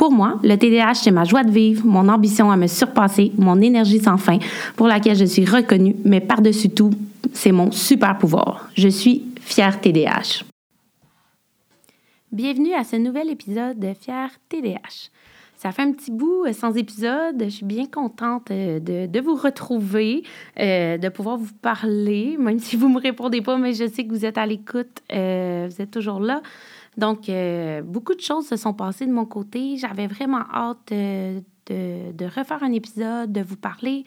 Pour moi, le TDAH, c'est ma joie de vivre, mon ambition à me surpasser, mon énergie sans fin, pour laquelle je suis reconnue, mais par-dessus tout, c'est mon super pouvoir. Je suis fière TDAH. Bienvenue à ce nouvel épisode de Fière TDAH. Ça fait un petit bout euh, sans épisode. Je suis bien contente euh, de, vous retrouver, euh, de pouvoir vous parler, même si vous ne me répondez pas, mais je sais que vous êtes à l'écoute, vous êtes toujours là. Donc, euh, beaucoup de choses se sont passées de mon côté. J'avais vraiment hâte de, refaire un épisode, de vous parler,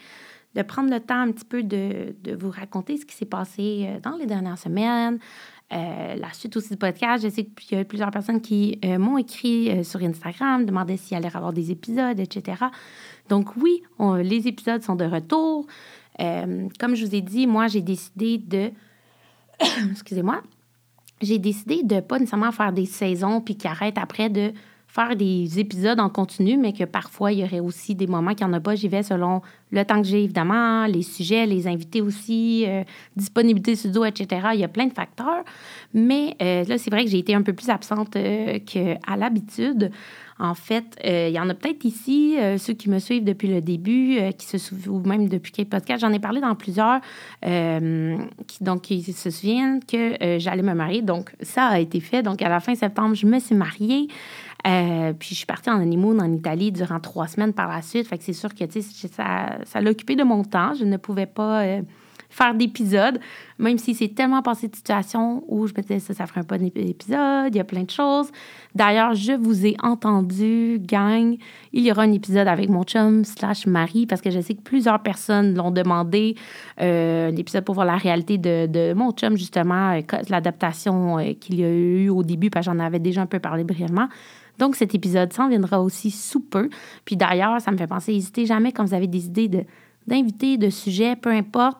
de prendre le temps un petit peu de, vous raconter ce qui s'est passé euh, dans les dernières semaines. Euh, la suite aussi du podcast, je sais qu'il y a plusieurs personnes qui m'ont écrit sur Instagram, demandaient s'il allait y avoir des épisodes, etc. Donc oui, les épisodes sont de retour. comme je vous ai dit, moi, j'ai décidé de... Excusez-moi j'ai décidé de pas nécessairement faire des saisons puis qui arrête après de faire des épisodes en continu, mais que parfois, il y aurait aussi des moments qu'il n'y en a pas. J'y vais selon le temps que j'ai, évidemment, les sujets, les invités aussi, euh, disponibilité studio, etc. Il y a plein de facteurs. Mais euh, là, c'est vrai que j'ai été un peu plus absente euh, qu'à l'habitude. En fait, il y en a peut-être ici, ceux qui me suivent depuis le début, qui se souviennent, ou même depuis quelques podcasts, j'en ai parlé dans plusieurs, qui, donc, se souviennent que j'allais me marier. Donc, ça a été fait. Donc, à la fin septembre, je me suis mariée. Euh, puis je suis partie en honeymoon en Italie durant trois semaines par la suite. Fait que c'est sûr que ça, ça l'a occupé de mon temps. Je ne pouvais pas euh, faire d'épisodes, même si c'est tellement passé de situations où je me disais ça, ça ferait pas d'épisode, il y a plein de choses. D'ailleurs, je vous ai entendu, gang, il y aura un épisode avec mon chum slash mari, parce que je sais que plusieurs personnes l'ont demandé, euh, un épisode pour voir la réalité de, de mon chum, justement, l'adaptation qu'il y a eu au début, parce que j'en avais déjà un peu parlé brièvement. Donc, cet épisode s'en viendra aussi sous peu. Puis d'ailleurs, ça me fait penser, n'hésitez jamais quand vous avez des idées de, d'invités, de sujets, peu importe.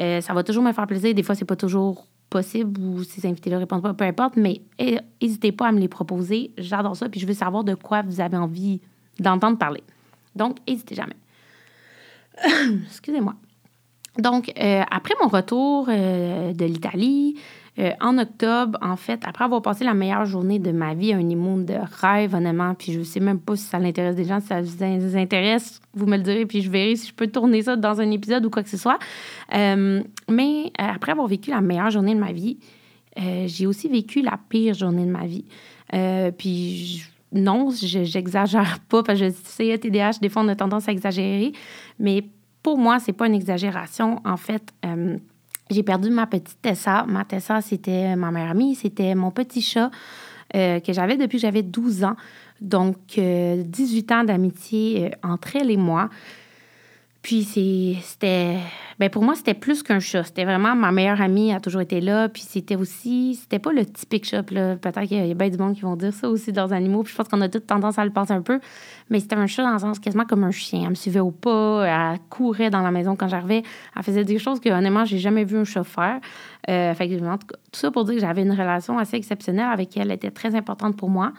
Euh, ça va toujours me faire plaisir. Des fois, c'est pas toujours possible ou ces invités-là répondent pas, peu importe, mais n'hésitez pas à me les proposer. J'adore ça, puis je veux savoir de quoi vous avez envie d'entendre parler. Donc, n'hésitez jamais. Excusez-moi. Donc, euh, après mon retour euh, de l'Italie, euh, en octobre, en fait, après avoir passé la meilleure journée de ma vie, un immonde de rêve, honnêtement, puis je ne sais même pas si ça l'intéresse des gens, si ça vous intéresse, vous me le direz, puis je verrai si je peux tourner ça dans un épisode ou quoi que ce soit. Euh, mais euh, après avoir vécu la meilleure journée de ma vie, j'ai aussi vécu la pire journée de ma vie. puis non, j'exagère pas, parce que je sais, TDAH, des fois, on a tendance à exagérer, mais pour moi, c'est pas une exagération. En fait, j'ai perdu ma petite Tessa. Ma Tessa, c'était ma meilleure amie, c'était mon petit chat euh, que j'avais depuis que j'avais 12 ans. Donc, 18 euh, ans d'amitié euh, entre elle et moi. Puis c'était. Ben pour moi, c'était plus qu'un chat. C'était vraiment ma meilleure amie, a toujours été là. Puis c'était aussi. C'était pas le typique chat. Peut-être qu'il y a bien du monde qui vont dire ça aussi dans les animaux. Puis je pense qu'on a toute tendance à le penser un peu. Mais c'était un chat dans le sens quasiment comme un chien. Elle me suivait au pas. Elle courait dans la maison quand j'arrivais. Elle faisait des choses que, honnêtement, j'ai jamais vu un chat faire. Euh, fait que, tout ça pour dire que j'avais une relation assez exceptionnelle avec elle. Elle était très importante pour moi.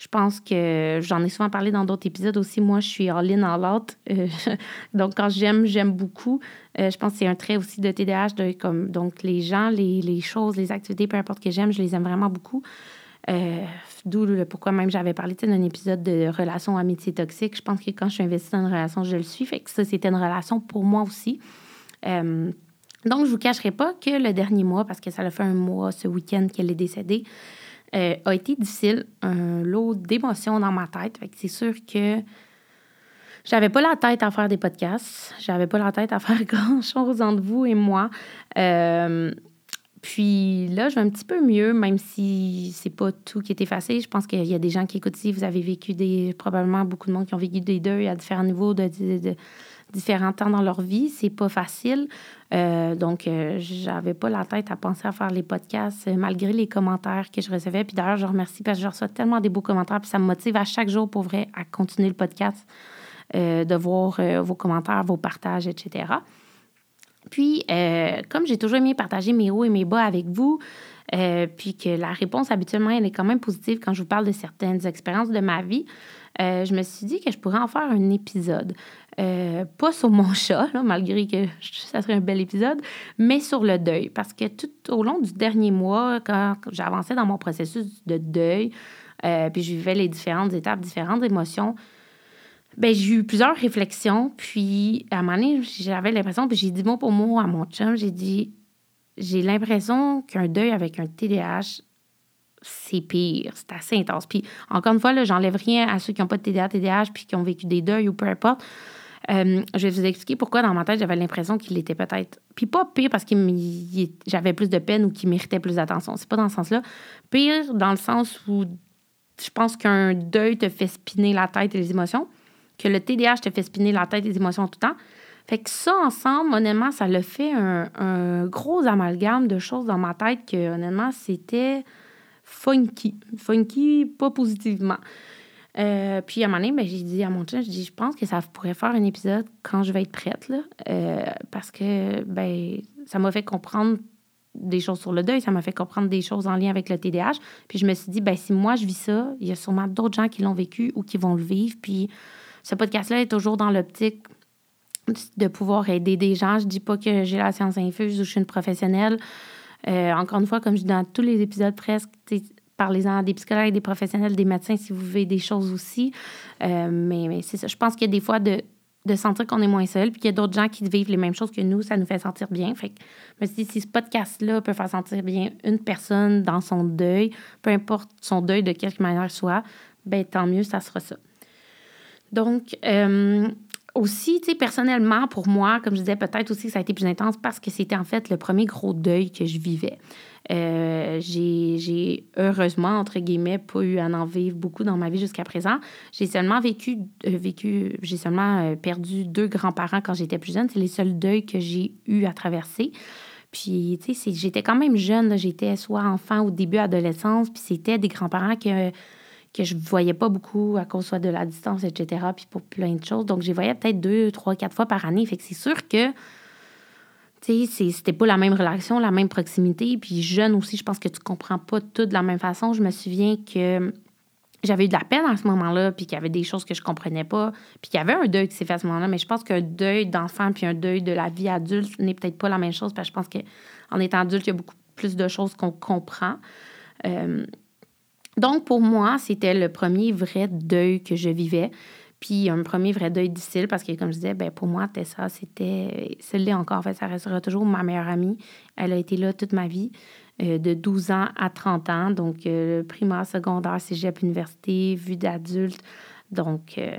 Je pense que j'en ai souvent parlé dans d'autres épisodes aussi. Moi, je suis all-in, all-out. Euh, donc, quand j'aime, j'aime beaucoup. Euh, je pense que c'est un trait aussi de TDAH. De, comme, donc, les gens, les, les, choses, les activités, peu importe que j'aime, je les aime vraiment beaucoup. Euh, d'où pourquoi même j'avais parlé d'un épisode de relation amitié toxique. Je pense que quand je suis investie dans une relation, je le suis. Fait que ça, c'était une relation pour moi aussi. donc, je ne vous cacherai pas que le dernier mois, parce que ça a fait un mois ce week-end qu'elle est décédée, euh, a été difficile, un lot d'émotions dans ma tête. c'est sûr que j'avais pas la tête à faire des podcasts, j'avais pas la tête à faire grand-chose entre vous et moi. Euh, puis là, je vais un petit peu mieux, même si c'est pas tout qui est effacé. Je pense qu'il y a des gens qui écoutent ici, vous avez vécu des. probablement beaucoup de monde qui ont vécu des deuils à différents niveaux de différents temps dans leur vie. C'est pas facile. Euh, donc, euh, j'avais pas la tête à penser à faire les podcasts euh, malgré les commentaires que je recevais. Puis d'ailleurs, je remercie parce que je reçois tellement des beaux commentaires. Puis ça me motive à chaque jour pour vrai à continuer le podcast, de voir vos commentaires, vos partages, etc. Puis, euh, comme j'ai toujours aimé partager mes hauts et mes bas avec vous, euh, puis que la réponse habituellement, elle est quand même positive quand je vous parle de certaines expériences de ma vie, euh, je me suis dit que je pourrais en faire un épisode. Pas sur mon chat, malgré que ça serait un bel épisode, mais sur le deuil. Parce que tout au long du dernier mois, quand j'avançais dans mon processus de deuil, puis je vivais les différentes étapes, différentes émotions, ben, j'ai eu plusieurs réflexions. Puis, à un moment donné, j'avais l'impression, puis j'ai dit mot pour mot à mon chum, j'ai dit, j'ai l'impression qu'un deuil avec un TDAH, c'est pire, c'est assez intense. Puis, encore une fois, là, j'enlève rien à ceux qui n'ont pas de TDA, TDAH, puis qui ont vécu des deuils ou peu importe. Euh, je vais vous expliquer pourquoi dans ma tête, j'avais l'impression qu'il était peut-être. Puis pas pire parce que j'avais plus de peine ou qu'il méritait plus d'attention. C'est pas dans ce sens-là. Pire dans le sens où je pense qu'un deuil te fait spinner la tête et les émotions que le TDAH te fait spinner la tête et les émotions tout le temps. Fait que ça, ensemble, honnêtement, ça le fait un, gros amalgame de choses dans ma tête que, honnêtement, c'était funky. Funky, pas positivement. Euh, puis à un moment donné, ben, j'ai dit à mon chum, je dis, je pense que ça pourrait faire un épisode quand je vais être prête, là, euh, parce que ben, ça m'a fait comprendre des choses sur le deuil, ça m'a fait comprendre des choses en lien avec le TDAH. Puis je me suis dit, ben, si moi je vis ça, il y a sûrement d'autres gens qui l'ont vécu ou qui vont le vivre. Puis ce podcast-là est toujours dans l'optique de pouvoir aider des gens. Je dis pas que j'ai la science infuse ou je suis une professionnelle. Euh, encore une fois, comme je dis dans tous les épisodes presque, parlez-en des psychologues, des professionnels, des médecins si vous vivez des choses aussi. Euh, mais, mais c'est ça. Je pense qu'il y a des fois de, de sentir qu'on est moins seul, puis qu'il y a d'autres gens qui vivent les mêmes choses que nous, ça nous fait sentir bien. Fait que je me suis dit, si ce podcast-là peut faire sentir bien une personne dans son deuil, peu importe son deuil de quelque manière soit, ben tant mieux, ça sera ça. Donc, euh, aussi, tu personnellement, pour moi, comme je disais, peut-être aussi que ça a été plus intense parce que c'était en fait le premier gros deuil que je vivais. Euh, j'ai heureusement, entre guillemets, pas eu à en vivre beaucoup dans ma vie jusqu'à présent. J'ai seulement vécu, euh, vécu j'ai seulement perdu deux grands-parents quand j'étais plus jeune. C'est les seuls deuils que j'ai eu à traverser. Puis, tu sais, j'étais quand même jeune. J'étais soit enfant ou début adolescence. Puis c'était des grands-parents que que je voyais pas beaucoup à cause soit de la distance, etc., puis pour plein de choses. Donc, les voyais peut-être deux, trois, quatre fois par année. Fait que c'est sûr que, tu sais, c'était pas la même relation, la même proximité. Puis jeune aussi, je pense que tu comprends pas tout de la même façon. Je me souviens que j'avais eu de la peine à ce moment-là, puis qu'il y avait des choses que je comprenais pas, puis qu'il y avait un deuil qui s'est fait à ce moment-là, mais je pense qu'un deuil d'enfant puis un deuil de la vie adulte n'est peut-être pas la même chose, parce que je pense qu'en étant adulte, il y a beaucoup plus de choses qu'on comprend. Euh, donc, pour moi, c'était le premier vrai deuil que je vivais. Puis un premier vrai deuil difficile parce que, comme je disais, ben pour moi, Tessa, c'était. Celle-là encore, en fait, ça restera toujours ma meilleure amie. Elle a été là toute ma vie, euh, de 12 ans à 30 ans. Donc, euh, primaire, secondaire, cégep, université, vue d'adulte. Donc, euh,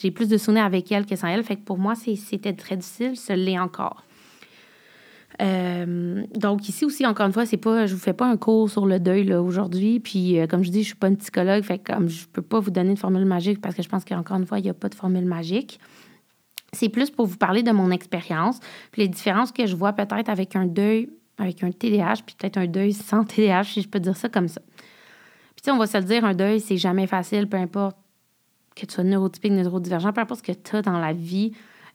j'ai plus de souvenirs avec elle que sans elle. Fait que pour moi, c'était très difficile. Ce l'est encore. Euh, donc ici aussi, encore une fois, c'est pas, je vous fais pas un cours sur le deuil aujourd'hui. Puis euh, comme je dis, je suis pas une psychologue, fait comme je peux pas vous donner une formule magique parce que je pense qu'encore une fois, il n'y a pas de formule magique. C'est plus pour vous parler de mon expérience, puis les différences que je vois peut-être avec un deuil, avec un TDAH, puis peut-être un deuil sans TDAH, si je peux dire ça comme ça. Puis on va se le dire, un deuil, c'est jamais facile, peu importe que tu sois neurotypique, neurodivergent, peu importe ce que tu as dans la vie,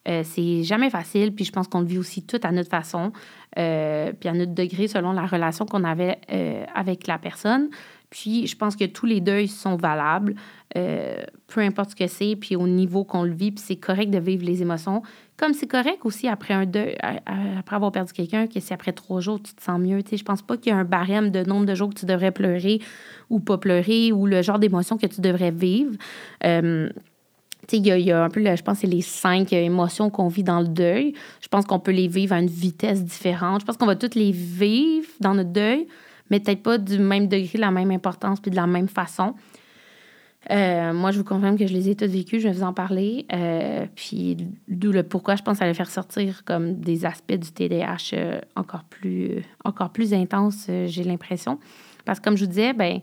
euh, c'est jamais facile, puis je pense qu'on le vit aussi tout à notre façon, euh, puis à notre degré selon la relation qu'on avait euh, avec la personne. Puis je pense que tous les deuils sont valables, peu importe ce que c'est, puis au niveau qu'on le vit, puis c'est correct de vivre les émotions. Comme c'est correct aussi après un deuil, après avoir perdu quelqu'un, que si après trois jours tu te sens mieux. Tu sais, je pense pas qu'il y a un barème de nombre de jours que tu devrais pleurer ou pas pleurer ou le genre d'émotion que tu devrais vivre. Il y, a un peu, je pense, c'est les cinq émotions qu'on vit dans le deuil. Je pense qu'on peut les vivre à une vitesse différente. Je pense qu'on va toutes les vivre dans notre deuil, mais peut-être pas du même degré, de la même importance, puis de la même façon. Euh, moi, je vous confirme que je les ai toutes vécues, je vais vous en parler. Euh, puis d'où le pourquoi je pense que ça allait faire sortir comme des aspects du TDAH euh, encore, plus, encore plus intenses, j'ai l'impression. Parce que comme je vous disais, ben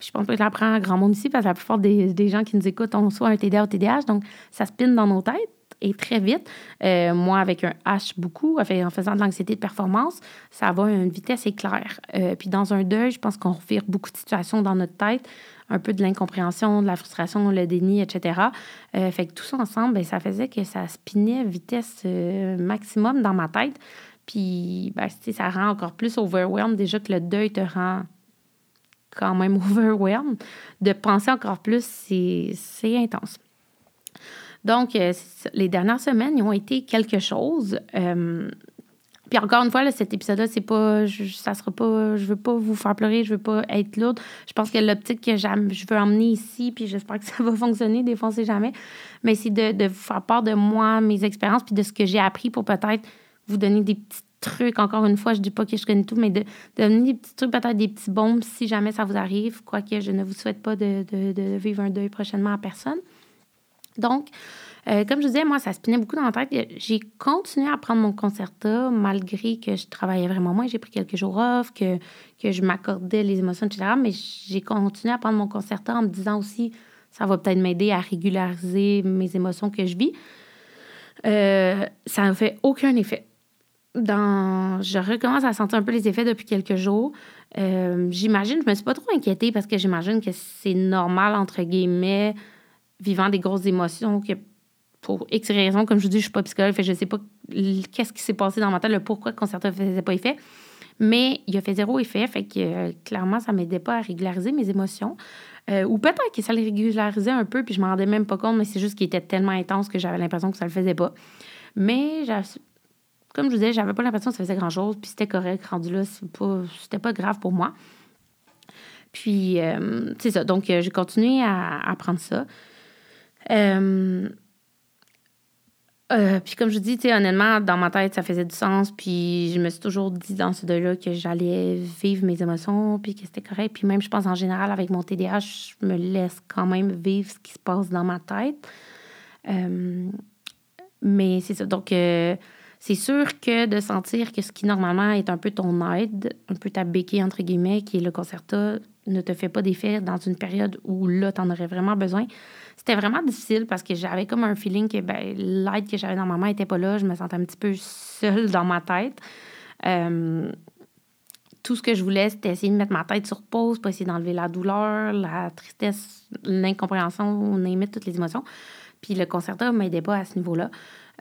je pense que je l'apprends à grand monde ici parce que la plupart des, gens qui nous écoutent ont soit un TDA ou TDAH, donc ça spinne dans nos têtes. et très vite. Euh, moi, avec un H beaucoup, en faisant de l'anxiété de performance, ça va à une vitesse éclair. Euh, puis dans un deuil, je pense qu'on revire beaucoup de situations dans notre tête, un peu de l'incompréhension, de la frustration, le déni, etc. Euh, fait que tout ça ensemble, ben, ça faisait que ça spinait vitesse maximum dans ma tête. Puis ben, ça rend encore plus overwhelmed déjà que le deuil te rend quand même overwhelmed. De penser encore plus, c'est intense. Donc, euh, les dernières semaines, ont été quelque chose. Euh, puis encore une fois, là, cet épisode-là, c'est pas, je, ça sera pas, je veux pas vous faire pleurer, je veux pas être lourde. Je pense que l'optique que je veux emmener ici, puis j'espère que ça va fonctionner, sait jamais, mais c'est de, de, vous faire part de moi, mes expériences, puis de ce que j'ai appris pour peut-être vous donner des petits trucs. Encore une fois, je dis pas que je connais tout, mais de, donner des petits trucs, peut-être des petits bombes si jamais ça vous arrive, quoique je ne vous souhaite pas de, de vivre un deuil prochainement à personne. Donc, euh, comme je disais, moi, ça spinait beaucoup dans ma tête. J'ai continué à prendre mon concerta malgré que je travaillais vraiment moins. J'ai pris quelques jours off, que, que je m'accordais les émotions, etc. Mais j'ai continué à prendre mon concerta en me disant aussi, ça va peut-être m'aider à régulariser mes émotions que je vis. Euh, ça n'a fait aucun effet. Dans... Je recommence à sentir un peu les effets depuis quelques jours. Euh, j'imagine, je me suis pas trop inquiétée parce que j'imagine que c'est normal, entre guillemets, vivant des grosses émotions, que pour X raisons, comme je vous dis, je suis pas psychologue, fait je sais pas qu'est-ce qui s'est passé dans ma tête, le pourquoi le concert ne faisait pas effet. Mais il a fait zéro effet, fait que euh, clairement, ça m'aidait pas à régulariser mes émotions. Euh, ou peut-être que ça les régularisait un peu, puis je m'en rendais même pas compte, mais c'est juste qu'il était tellement intense que j'avais l'impression que ça le faisait pas. Mais comme je vous disais, j'avais pas l'impression que ça faisait grand-chose, puis c'était correct, rendu là, c'était pas, pas grave pour moi. Puis, euh, c'est ça. Donc, j'ai continué à, à prendre ça. Euh, euh, puis comme je dis, honnêtement, dans ma tête, ça faisait du sens. Puis je me suis toujours dit dans ce deuil-là que j'allais vivre mes émotions, puis que c'était correct. Puis même, je pense en général, avec mon TDAH, je me laisse quand même vivre ce qui se passe dans ma tête. Euh, mais c'est ça. Donc, c'est sûr que de sentir que ce qui normalement est un peu ton aide, un peu ta béquille, entre guillemets, qui est le concerta, ne te fait pas d'effet dans une période où là, tu en aurais vraiment besoin, c'était vraiment difficile parce que j'avais comme un feeling que ben, l'aide que j'avais dans ma main n'était pas là. Je me sentais un petit peu seule dans ma tête. Tout ce que je voulais, c'était essayer de mettre ma tête sur pause pour essayer d'enlever la douleur, la tristesse, l'incompréhension, on aimait toutes les émotions. Puis le concerto ne m'aidait pas à ce niveau-là.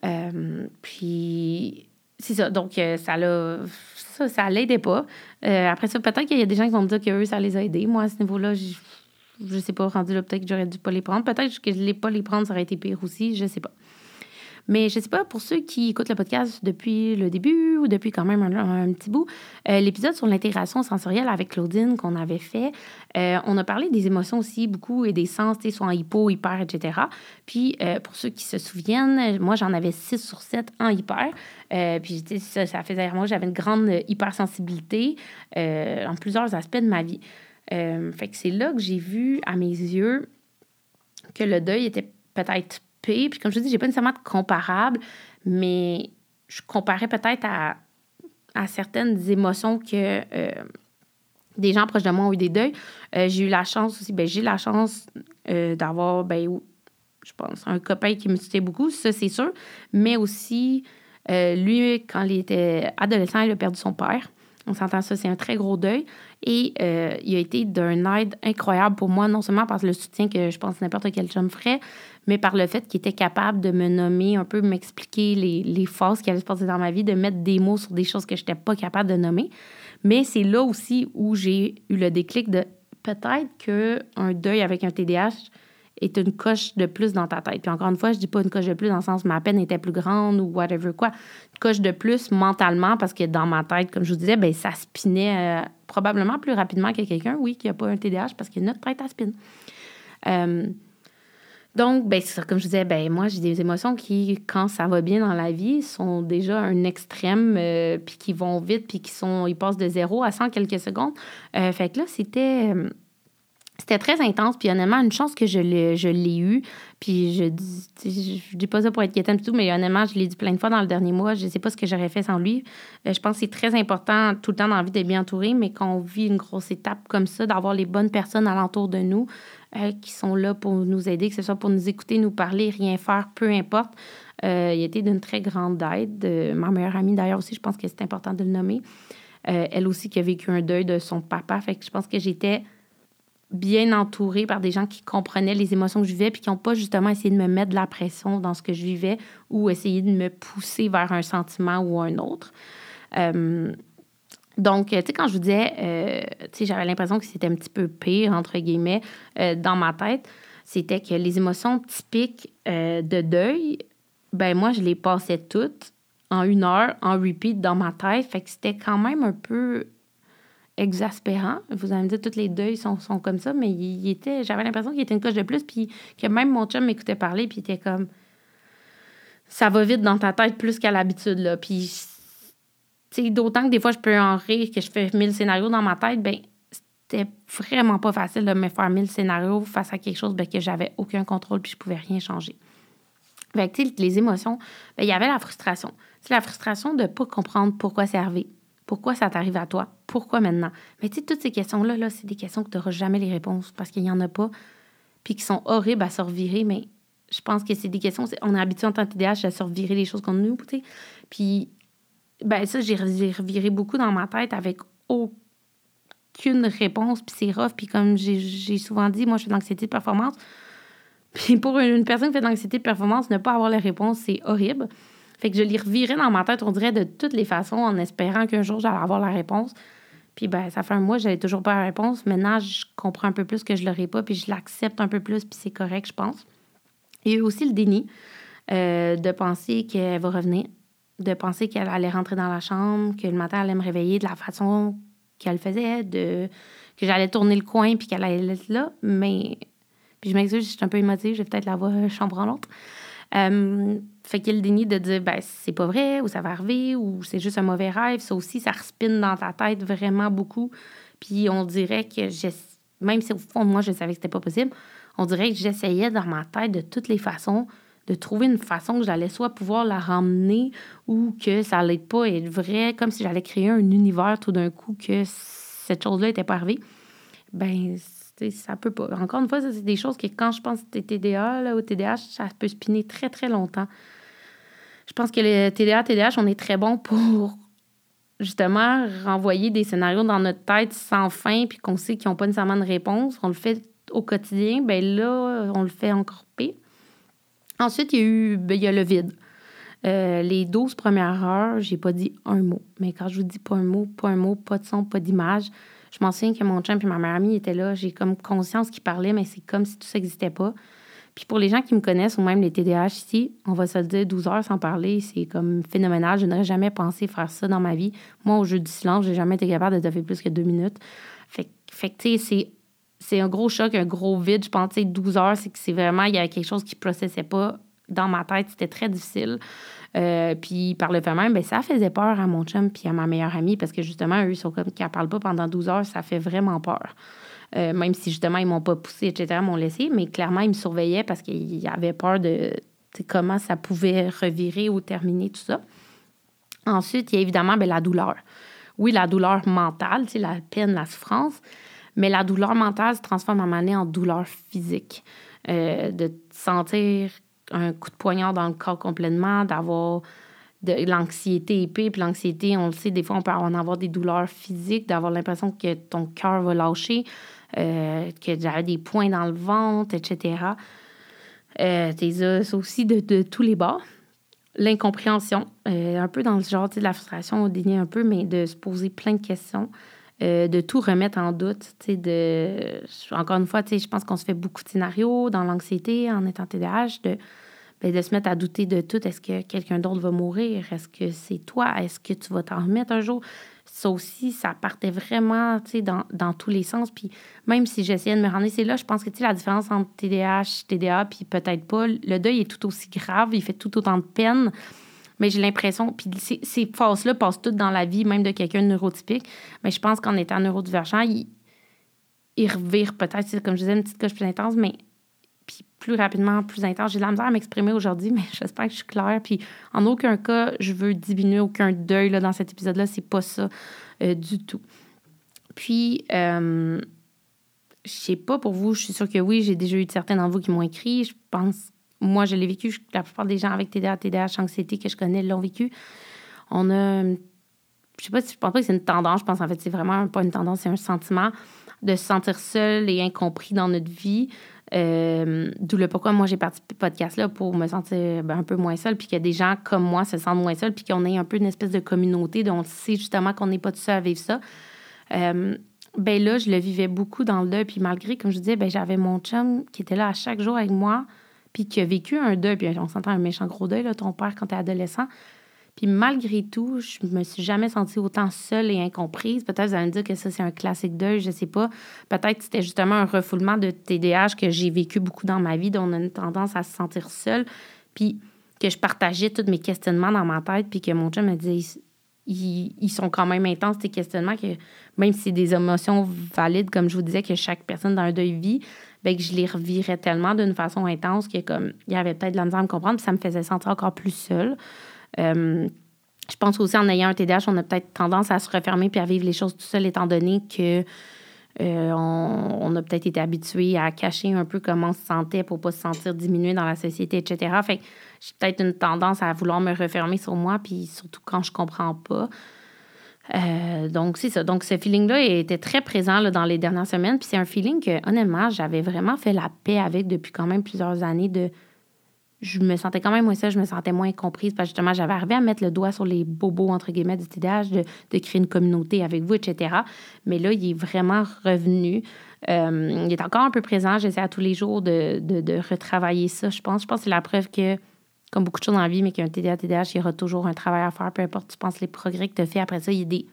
Euh, puis c'est ça. Donc, euh, ça l'a. Ça, ça l'aidait pas. après ça, peut-être qu'il y a des gens qui vont me dire que eux, ça les a aidés. Moi, à ce niveau-là, je sais pas, rendu là, peut-être que j'aurais dû pas les prendre. Peut-être que je les pas les prendre, ça aurait été pire aussi, je sais pas. Mais je sais pas, pour ceux qui écoutent le podcast depuis le début ou depuis quand même un, petit bout, euh, l'épisode sur l'intégration sensorielle avec Claudine qu'on avait fait, euh, on a parlé des émotions aussi beaucoup et des sens, soit en hypo, hyper, etc. Puis euh, pour ceux qui se souviennent, moi j'en avais 6 sur 7 en hyper. puis ça, ça faisait moi j'avais une grande hypersensibilité en plusieurs aspects de ma vie. Fait que c'est là que j'ai vu à mes yeux que le deuil était peut-être Puis comme je dis, j'ai pas nécessairement de comparable, mais je comparais peut-être à, à, certaines émotions que euh, des gens proches de moi ont eu des deuils. Euh, j'ai eu la chance aussi, ben j'ai la chance d'avoir, ben, je pense, un copain qui me soutient beaucoup, ça c'est sûr, mais aussi, lui, quand il était adolescent, il a perdu son père. On s'entend ça, c'est un très gros deuil. Et euh, il a été d'un aide incroyable pour moi, non seulement par le soutien que je pense n'importe quel me ferait, mais par le fait qu'il était capable de me nommer, un peu m'expliquer les, les phases qui allaient se passer dans ma vie, de mettre des mots sur des choses que je n'étais pas capable de nommer. Mais c'est là aussi où j'ai eu le déclic de peut-être qu'un deuil avec un TDAH, est une coche de plus dans ta tête. Puis encore une fois, je dis pas une coche de plus dans le sens ma peine était plus grande ou whatever quoi. Une coche de plus mentalement parce que dans ma tête, comme je vous disais, ben ça spinait euh, probablement plus rapidement que quelqu'un, oui, qui n'a pas un TDAH parce que notre tête, a spin. Euh, donc, ben, ça, comme je disais, ben, moi, j'ai des émotions qui, quand ça va bien dans la vie, sont déjà un extrême, euh, puis qui vont vite, puis qui sont, ils passent de zéro à 100 quelques secondes. fait que là, c'était c'était très intense, puis honnêtement, une chance que je l'ai, je eu. Puis je dis, je dis pas ça pour être quétaine tout, mais honnêtement, je l'ai dit plein de fois dans le dernier mois. Je sais pas ce que j'aurais fait sans lui. Euh, je pense que c'est très important tout le temps dans la vie d'être bien entouré, mais quand on vit une grosse étape comme ça, d'avoir les bonnes personnes alentour de nous euh, qui sont là pour nous aider, que ce soit pour nous écouter, nous parler, rien faire, peu importe. Euh, il a été d'une très grande aide. ma meilleure amie, d'ailleurs, aussi, je pense que c'est important de le nommer. Euh, elle aussi qui a vécu un deuil de son papa. Fait que je pense que j'étais bien entourée par des gens qui comprenaient les émotions que je vivais puis qui n'ont pas justement essayé de me mettre de la pression dans ce que je vivais ou essayé de me pousser vers un sentiment ou un autre. Euh, donc, tu sais, quand je vous disais, euh, tu sais, j'avais l'impression que c'était un petit peu pire, entre guillemets, dans ma tête, c'était que les émotions typiques de deuil, ben moi, je les passais toutes en une heure, en repeat dans ma tête. Fait que c'était quand même un peu exaspérant. Vous allez me dire, tous les deuils sont, sont comme ça, mais il, était, j'avais l'impression qu'il était une coche de plus, puis que même mon chum m'écoutait parler, puis il était comme, ça va vite dans ta tête plus qu'à l'habitude, là. Puis, d'autant que des fois, je peux en rire, que je fais mille scénarios dans ma tête, ben c'était vraiment pas facile de me faire mille scénarios face à quelque chose ben, que j'avais aucun contrôle, puis je pouvais rien changer. Les émotions, ben, il y avait la frustration. C'est la frustration de ne pas comprendre pourquoi c'est arrivé, pourquoi ça t'arrive à toi, pourquoi maintenant. Mais tu sais, toutes ces questions-là, -là, c'est des questions que tu n'auras jamais les réponses parce qu'il n'y en a pas, puis qui sont horribles à se revirer, mais je pense que c'est des questions, on est habitué en tant que TDAH à se revirer les choses qu'on nous, tu sais. Puis, ben ça, j'ai reviré beaucoup dans ma tête avec aucune réponse, puis c'est rough, puis comme j'ai souvent dit, moi, je fais de l'anxiété de performance, puis pour une personne qui fait de l'anxiété de performance, ne pas avoir la réponse, c'est horrible. Fait que je l'ai reviré dans ma tête, on dirait, de toutes les façons, en espérant qu'un jour, j'allais avoir la réponse. Puis ben, ça fait un mois, j'avais toujours pas la réponse. Maintenant, je comprends un peu plus que je l'aurais pas, puis je l'accepte un peu plus, puis c'est correct, je pense. Il y a eu aussi le déni euh, de penser qu'elle va revenir, de penser qu'elle allait rentrer dans la chambre, que le matin, elle allait me réveiller de la façon qu'elle faisait, de que j'allais tourner le coin puis qu'elle allait être là. Mais puis je m'excuse, je suis un peu émotive, je vais peut-être la voir euh, chambre en l'autre. Euh, fait qu'il y a le déni de dire, ben, c'est pas vrai, ou ça va arriver, ou c'est juste un mauvais rêve. Ça aussi, ça respine dans ta tête vraiment beaucoup. Puis on dirait que, même si au fond moi, je savais que c'était pas possible, on dirait que j'essayais dans ma tête de toutes les façons de trouver une façon que j'allais soit pouvoir la ramener ou que ça allait pas être vrai, comme si j'allais créer un univers tout d'un coup que cette chose-là n'était pas arrivée. Ben, ça peut pas. Encore une fois, c'est des choses que quand je pense que TDA au TDAH, ça peut spinner très, très longtemps. Je pense que les TDA, TDAH, on est très bon pour justement renvoyer des scénarios dans notre tête sans fin, puis qu'on sait qu'ils n'ont pas nécessairement de réponse. On le fait au quotidien, ben là, on le fait encore pire. Ensuite, il y a eu ben, il y a le vide. Euh, les 12 premières heures, j'ai pas dit un mot. Mais quand je vous dis pas un mot, pas un mot, pas de son, pas d'image, je m'en souviens que mon chum et ma mère amie étaient là. J'ai comme conscience qu'ils parlaient, mais c'est comme si tout ça n'existait pas. Puis pour les gens qui me connaissent, ou même les TDAH ici, on va se le dire 12 heures sans parler, c'est comme phénoménal. Je n'aurais jamais pensé faire ça dans ma vie. Moi, au jeu du silence, j'ai jamais été capable de faire plus que deux minutes. Fait, fait que, tu sais, c'est un gros choc, un gros vide. Je pense, 12 heures, c'est que c'est vraiment, il y a quelque chose qui ne processait pas dans ma tête. C'était très difficile. Euh, puis par le fait même, ben, ça faisait peur à mon chum puis à ma meilleure amie parce que justement, eux, sont comme qu'ils ne parlent pas pendant 12 heures, ça fait vraiment peur. Euh, même si justement, ils m'ont pas poussé, etc., m'ont laissé, mais clairement, ils me surveillaient parce qu'ils avaient peur de comment ça pouvait revirer ou terminer, tout ça. Ensuite, il y a évidemment ben, la douleur. Oui, la douleur mentale, la peine, la souffrance, mais la douleur mentale se transforme à moment en douleur physique. Euh, de sentir un coup de poignard dans le corps complètement, d'avoir de l'anxiété épée. Puis l'anxiété, on le sait, des fois, on peut en avoir des douleurs physiques, d'avoir l'impression que ton cœur va lâcher, euh, que as des points dans le ventre, etc. Euh, tes os aussi de, tous les bords. L'incompréhension, euh, un peu dans le genre de la frustration, au déni un peu, mais de se poser plein de questions. Euh, de tout remettre en doute. De, encore une fois, je pense qu'on se fait beaucoup de scénarios dans l'anxiété en étant TDAH, de, ben, de se mettre à douter de tout. Est-ce que quelqu'un d'autre va mourir? Est-ce que c'est toi? Est-ce que tu vas t'en remettre un jour? Ça aussi, ça partait vraiment dans, dans tous les sens. Puis même si j'essayais de me rendre, c'est là, je pense que la différence entre TDAH, TDA, puis peut-être pas, le deuil est tout aussi grave, il fait tout autant de peine mais j'ai l'impression, puis ces, phases-là passent toutes dans la vie, même de quelqu'un de neurotypique. Mais je pense qu'en étant neurodivergent, il, il revire peut-être, comme je disais, une petite coche plus intense, mais puis plus rapidement, plus intense. J'ai de la misère à m'exprimer aujourd'hui, mais j'espère que je suis claire. Puis en aucun cas, je veux diminuer aucun deuil là, dans cet épisode-là. C'est pas ça euh, du tout. Puis, euh, je sais pas pour vous, je suis sûre que oui, j'ai déjà eu certains d'entre vous qui m'ont écrit. Je pense moi, je l'ai vécu. La plupart des gens avec TDA, TDAH, anxiété que je connais l'ont vécu. On a, je sais pas si je pense pas que c'est une tendance. Je pense en fait c'est vraiment pas une tendance, c'est un sentiment de se sentir seul et incompris dans notre vie. Euh, d'où le pourquoi moi j'ai participé au podcast-là pour me sentir ben, un peu moins seule, puis que des gens comme moi se sentent moins seuls, puis qu'on ait un peu une espèce de communauté dont on sait justement qu'on n'est pas tout seul à vivre ça. Euh, ben là, je le vivais beaucoup dans le deuil, puis malgré, comme je disais, ben j'avais mon chum qui était là à chaque jour avec moi, puis qui a vécu un deuil, puis on s'entend un méchant gros deuil, là, ton père, quand t'es adolescent. Puis malgré tout, je me suis jamais sentie autant seule et incomprise. Peut-être vous allez me dire que ça, c'est un classique deuil, je sais pas. Peut-être que c'était justement un refoulement de TDAH que j'ai vécu beaucoup dans ma vie, dont on a une tendance à se sentir seule. Puis que je partageais tous mes questionnements dans ma tête, puis que mon chum me disait ils, sont quand même intenses, tes questionnements, que même si c'est des émotions valides, comme je vous disais, que chaque personne dans un deuil vit, bien que je les revirais tellement d'une façon intense que comme il y avait peut-être de la misère à me comprendre, ça me faisait sentir encore plus seule. Euh, je pense aussi en ayant un TDAH, on a peut-être tendance à se refermer puis à vivre les choses tout seul, étant donné que euh, a peut-être été habitué à cacher un peu comment on se sentait pour pas se sentir diminué dans la société, etc. Fait j'ai peut-être une tendance à vouloir me refermer sur moi, puis surtout quand je comprends pas. Euh, donc, c'est ça. Donc, ce feeling-là était très présent dans les dernières semaines. Puis c'est un feeling que, honnêtement, j'avais vraiment fait la paix avec depuis quand même plusieurs années de je me sentais quand même moins seule, je me sentais moins comprise parce que justement, j'avais arrivé à mettre le doigt sur les bobos, entre guillemets, du TDAH, de, de créer une communauté avec vous, etc. Mais là, il est vraiment revenu. Euh, il est encore un peu présent. J'essaie à tous les jours de, de, de, retravailler ça, je pense. Je pense que c'est la preuve que, comme beaucoup de choses dans la vie, mais qu'un TDA, TDAH, il y aura toujours un travail à faire, peu importe, tu penses les progrès que tu as fait. Après ça, il y a des,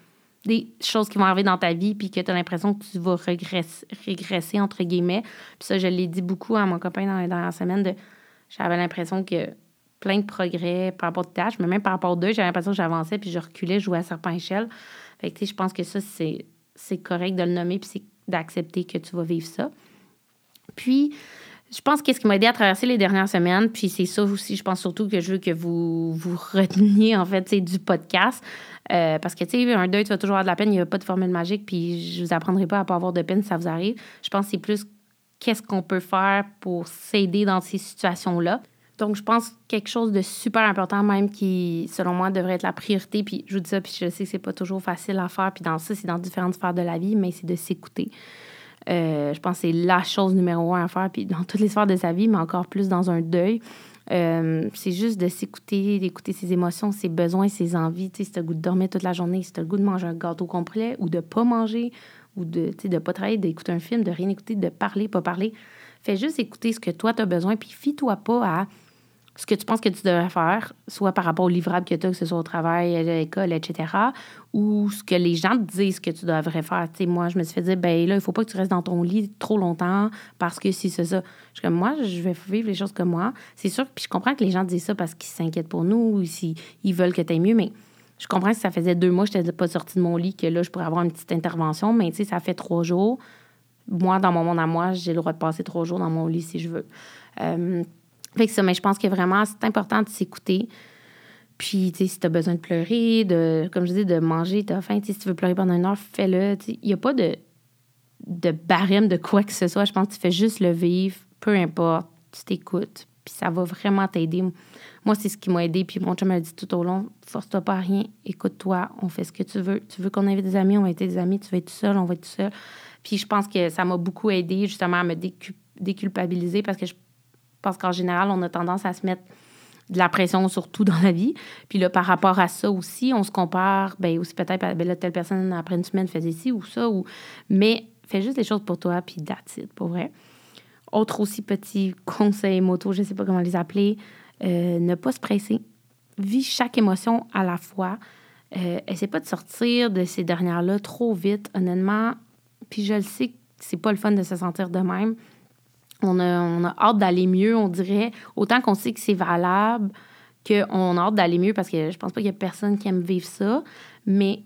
des choses qui vont arriver dans ta vie, puis que tu as l'impression que tu vas régresser, entre guillemets. Puis ça, je l'ai dit beaucoup à mon copain dans les dernières semaines de j'avais l'impression que plein de progrès par rapport aux tâches, mais même par rapport aux deux, j'avais l'impression que j'avançais puis je reculais, je jouais à serpent-échelle. Fait que, je pense que ça, c'est, c'est correct de le nommer puis c'est d'accepter que tu vas vivre ça. Puis, je pense que ce qui m'a aidé à traverser les dernières semaines, puis c'est ça aussi, je pense surtout que je veux que vous vous reteniez, en fait, du podcast. Euh, parce que, tu sais, un deuil, tu vas toujours avoir de la peine, il n'y a pas de formule magique, puis je vous apprendrai pas à pas avoir de peine si ça vous arrive. Je pense que c'est plus qu'est-ce qu'on peut faire pour s'aider dans ces situations-là. Donc, je pense quelque chose de super important, même qui, selon moi, devrait être la priorité. Puis, je vous dis ça, puis je sais que c'est pas toujours facile à faire. Puis, dans ça, c'est dans différentes sphères de la vie, mais c'est de s'écouter. Euh, je pense que c'est la chose numéro un à faire, puis dans toutes les de sa vie, mais encore plus dans un deuil. Euh, c'est juste de s'écouter, d'écouter ses émotions, ses besoins, ses envies. Tu sais, si tu as le goût de dormir toute la journée, si tu as le goût de manger un gâteau complet ou de pas manger, ou de ne pas travailler, d'écouter un film, de rien écouter, de parler, pas parler. Fais juste écouter ce que toi, tu as besoin, puis fie-toi pas à ce que tu penses que tu devrais faire, soit par rapport au livrable que tu as, que ce soit au travail, à l'école, etc., ou ce que les gens te disent que tu devrais faire. Tu moi, je me suis fait dire, ben là, il faut pas que tu restes dans ton lit trop longtemps parce que si c'est ça. Je suis comme, moi, je vais vivre les choses comme moi. C'est sûr, puis je comprends que les gens disent ça parce qu'ils s'inquiètent pour nous ou s'ils veulent que tu aies mieux, mais je comprends que ça faisait deux mois que je n'étais pas sortie de mon lit, que là, je pourrais avoir une petite intervention, mais tu sais, ça fait trois jours. Moi, dans mon monde à moi, j'ai le droit de passer trois jours dans mon lit si je veux. Euh, ça, mais je pense que vraiment, c'est important de s'écouter. Puis, tu sais, si tu as besoin de pleurer, de, comme je dis, de manger, tu as faim, si tu veux pleurer pendant une heure, fais-le. Il n'y a pas de, de barème de quoi que ce soit. Je pense que tu fais juste le vivre, peu importe, tu t'écoutes. Puis ça va vraiment t'aider. Moi, c'est ce qui m'a aidé. Puis mon chum m'a dit tout au long force-toi pas à rien, écoute-toi, on fait ce que tu veux. Tu veux qu'on invite des amis, on va être des amis. Tu veux être tout seul, on va être tout seul. Puis je pense que ça m'a beaucoup aidé justement à me déculpabiliser parce que je pense qu'en général, on a tendance à se mettre de la pression surtout dans la vie. Puis là, par rapport à ça aussi, on se compare, ben aussi peut-être, ben là, telle personne après une semaine faisait ci ou ça, ou... mais fais juste les choses pour toi, puis that's it, pour vrai. Autre aussi petit conseil moto, je ne sais pas comment les appeler, euh, ne pas se presser. Vis chaque émotion à la fois. Euh, essaie pas de sortir de ces dernières-là trop vite, honnêtement. Puis je le sais que c'est pas le fun de se sentir de même. On a, a hâte d'aller mieux, on dirait. Autant qu'on sait que c'est valable, qu'on a hâte d'aller mieux parce que je pense pas qu'il y a personne qui aime vivre ça. Mais,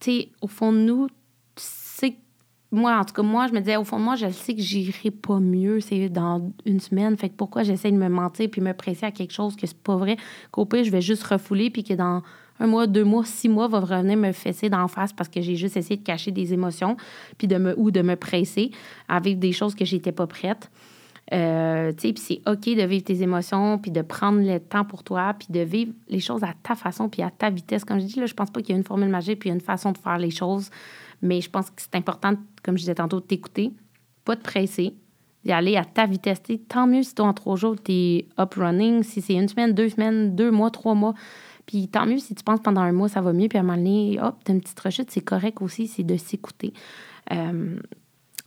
tu sais, au fond de nous, moi, en tout cas, moi, je me disais, au fond de moi, je sais que j'irai pas mieux, c'est dans une semaine. Fait que pourquoi j'essaie de me mentir puis me presser à quelque chose que c'est pas vrai, qu'au pire, je vais juste refouler puis que dans un mois, deux mois, six mois, va revenir me fesser d'en face parce que j'ai juste essayé de cacher des émotions puis de me, ou de me presser à vivre des choses que j'étais pas prête. Euh, puis c'est OK de vivre tes émotions, puis de prendre le temps pour toi, puis de vivre les choses à ta façon, puis à ta vitesse. Comme je dis, là, je pense pas qu'il y a une formule magique, puis une façon de faire les choses. Mais je pense que c'est important, comme je disais tantôt, de t'écouter, pas de presser, d'y aller à ta vitesse. tant mieux si toi, en trois jours, tu es up running. Si c'est une semaine, deux semaines, deux mois, trois mois. Puis tant mieux si tu penses pendant un mois, ça va mieux, puis à un moment donné, hop, t'as une petite rechute, c'est correct aussi, c'est de s'écouter. Euh,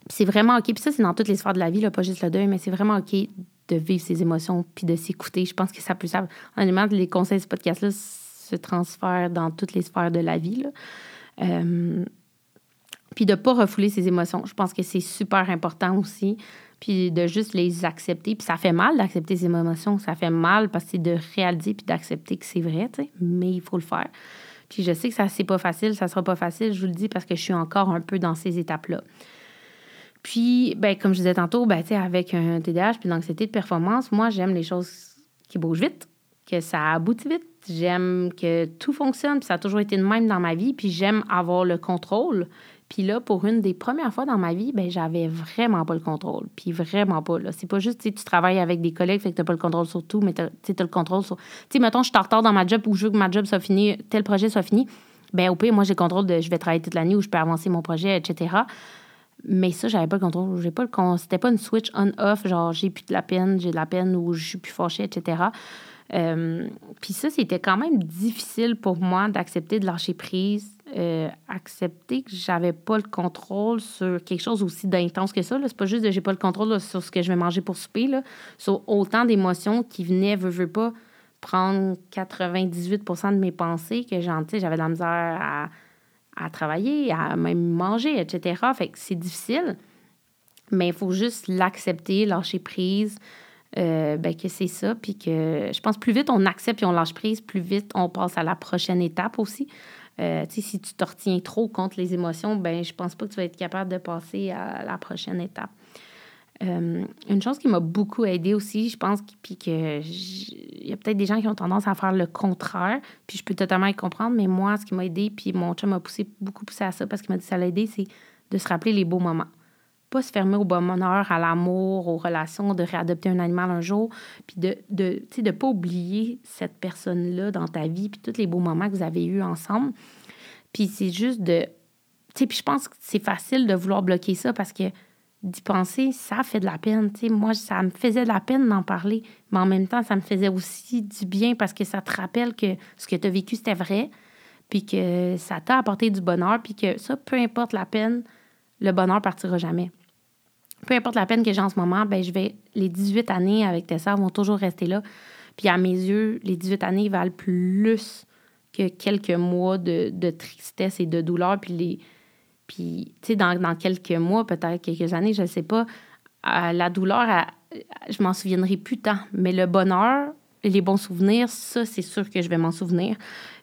c'est vraiment OK. Puis ça, c'est dans toutes les sphères de la vie, là, pas juste le deuil, mais c'est vraiment OK de vivre ses émotions puis de s'écouter. Je pense que ça peut ça. Honnêtement, les conseils de ce podcast-là se transfèrent dans toutes les sphères de la vie. Là. Euh, puis de ne pas refouler ses émotions. Je pense que c'est super important aussi. Puis de juste les accepter. Puis ça fait mal d'accepter ses émotions. Ça fait mal parce que c'est de réaliser puis d'accepter que c'est vrai, tu sais. Mais il faut le faire. Puis je sais que ça, c'est pas facile. Ça sera pas facile, je vous le dis, parce que je suis encore un peu dans ces étapes-là. Puis, ben, comme je disais tantôt, ben, avec un TDAH puis l'anxiété de performance, moi, j'aime les choses qui bougent vite, que ça aboutit vite. J'aime que tout fonctionne, puis ça a toujours été le même dans ma vie, puis j'aime avoir le contrôle. Puis là, pour une des premières fois dans ma vie, ben j'avais vraiment pas le contrôle. Puis vraiment pas. Là. C'est pas juste, tu tu travailles avec des collègues, fait que t'as pas le contrôle sur tout, mais tu as le contrôle sur... Tu sais, mettons, je suis en retard dans ma job ou je veux que ma job soit finie, tel projet soit fini. Ben au pire, moi, j'ai le contrôle de je vais travailler toute l'année ou je peux avancer mon projet, etc. Mais ça, j'avais pas le contrôle. J'ai pas le C'était pas une switch on-off, genre j'ai plus de la peine, j'ai de la peine ou je suis plus fâchée, etc. Euh, puis ça, c'était quand même difficile pour moi d'accepter de lâcher prise, euh, accepter que j'avais pas le contrôle sur quelque chose aussi d'intense que ça. C'est pas juste de j'ai pas le contrôle sur ce que je vais manger pour souper, là, sur autant d'émotions qui venaient, veux, veux pas, prendre 98% de mes pensées que j'avais de la misère à à travailler, à même manger, etc. Fait que c'est difficile, mais il faut juste l'accepter, lâcher prise, euh, ben que c'est ça, puis que je pense plus vite on accepte et on lâche prise, plus vite on passe à la prochaine étape aussi. Euh, si tu te retiens trop contre les émotions, ben je pense pas que tu vas être capable de passer à la prochaine étape. Euh, une chose qui m'a beaucoup aidé aussi, je pense, puis que il y a peut-être des gens qui ont tendance à faire le contraire, puis je peux totalement y comprendre, mais moi, ce qui m'a aidé, puis mon chum m'a poussé, beaucoup poussé à ça parce qu'il m'a dit que ça l'a aidé, c'est de se rappeler les beaux moments. Pas se fermer au bonheur, à l'amour, aux relations, de réadopter un animal un jour, puis de ne de, de pas oublier cette personne-là dans ta vie, puis tous les beaux moments que vous avez eus ensemble. Puis c'est juste de. Puis je pense que c'est facile de vouloir bloquer ça parce que d'y penser, ça fait de la peine. moi, ça me faisait de la peine d'en parler, mais en même temps, ça me faisait aussi du bien parce que ça te rappelle que ce que tu as vécu, c'était vrai, puis que ça t'a apporté du bonheur, puis que ça, peu importe la peine, le bonheur partira jamais. Peu importe la peine que j'ai en ce moment, ben je vais les 18 années avec Tessa vont toujours rester là. Puis à mes yeux, les 18 années valent plus que quelques mois de, de tristesse et de douleur, puis les puis, tu sais, dans, quelques mois, peut-être quelques années, je ne sais pas, la douleur, je m'en souviendrai plus tant. Mais le bonheur, les bons souvenirs, ça, c'est sûr que je vais m'en souvenir.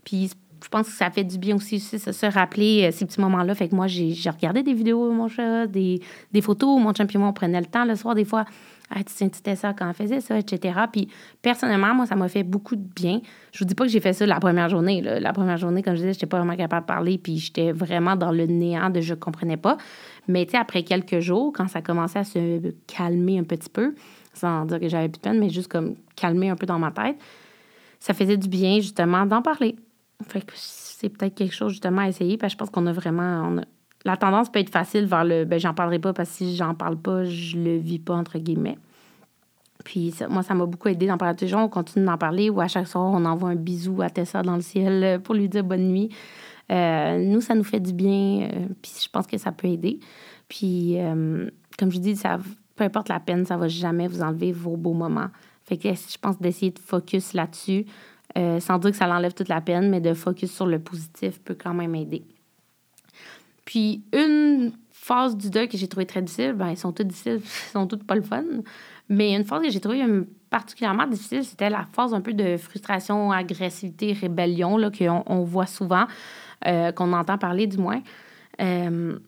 Puis, je pense que ça fait du bien aussi, aussi se rappeler euh, ces petits moments-là. Fait que moi, j'ai regardé des vidéos mon chat, des, des photos. Mon champion, on prenait le temps le soir, des fois, ah, tu sentais ça quand on faisait ça, etc. Puis personnellement, moi, ça m'a fait beaucoup de bien. Je vous dis pas que j'ai fait ça la première journée. La première journée, comme je disais, j'étais pas vraiment capable de parler, puis j'étais vraiment dans le néant de je comprenais pas. Mais tu sais, après quelques jours, quand ça commençait à se calmer un petit peu, sans dire que j'avais plus de peine, mais juste comme calmer un peu dans ma tête, ça faisait du bien justement d'en parler. Fait que c'est peut-être quelque chose justement à essayer, parce que je pense qu'on a vraiment la tendance peut être facile vers le ben j'en parlerai pas parce que si j'en parle pas, je le vis pas entre guillemets. Puis moi, ça m'a beaucoup aidé d'en parler toujours. On continue d'en parler ou à chaque soir, on envoie un bisou à Tessa dans le ciel euh, pour lui dire bonne nuit. Euh, nous, ça nous fait du bien. Euh, puis je pense que ça peut aider. Puis, comme je dis, ça, peu importe la peine, ça va jamais vous enlever vos beaux moments. Fait que je pense d'essayer de focus là-dessus, sans dire que ça l'enlève toute la peine, mais de focus sur le positif peut quand même aider. Puis une phase du deuil que j'ai trouvé très difficile, ben, ils sont toutes difficiles, ils sont toutes pas le fun. Mais une phase que j'ai trouvée particulièrement difficile, c'était la phase un peu de frustration, agressivité, rébellion, là, qu'on on voit souvent, euh, qu'on entend parler du moins. Euh,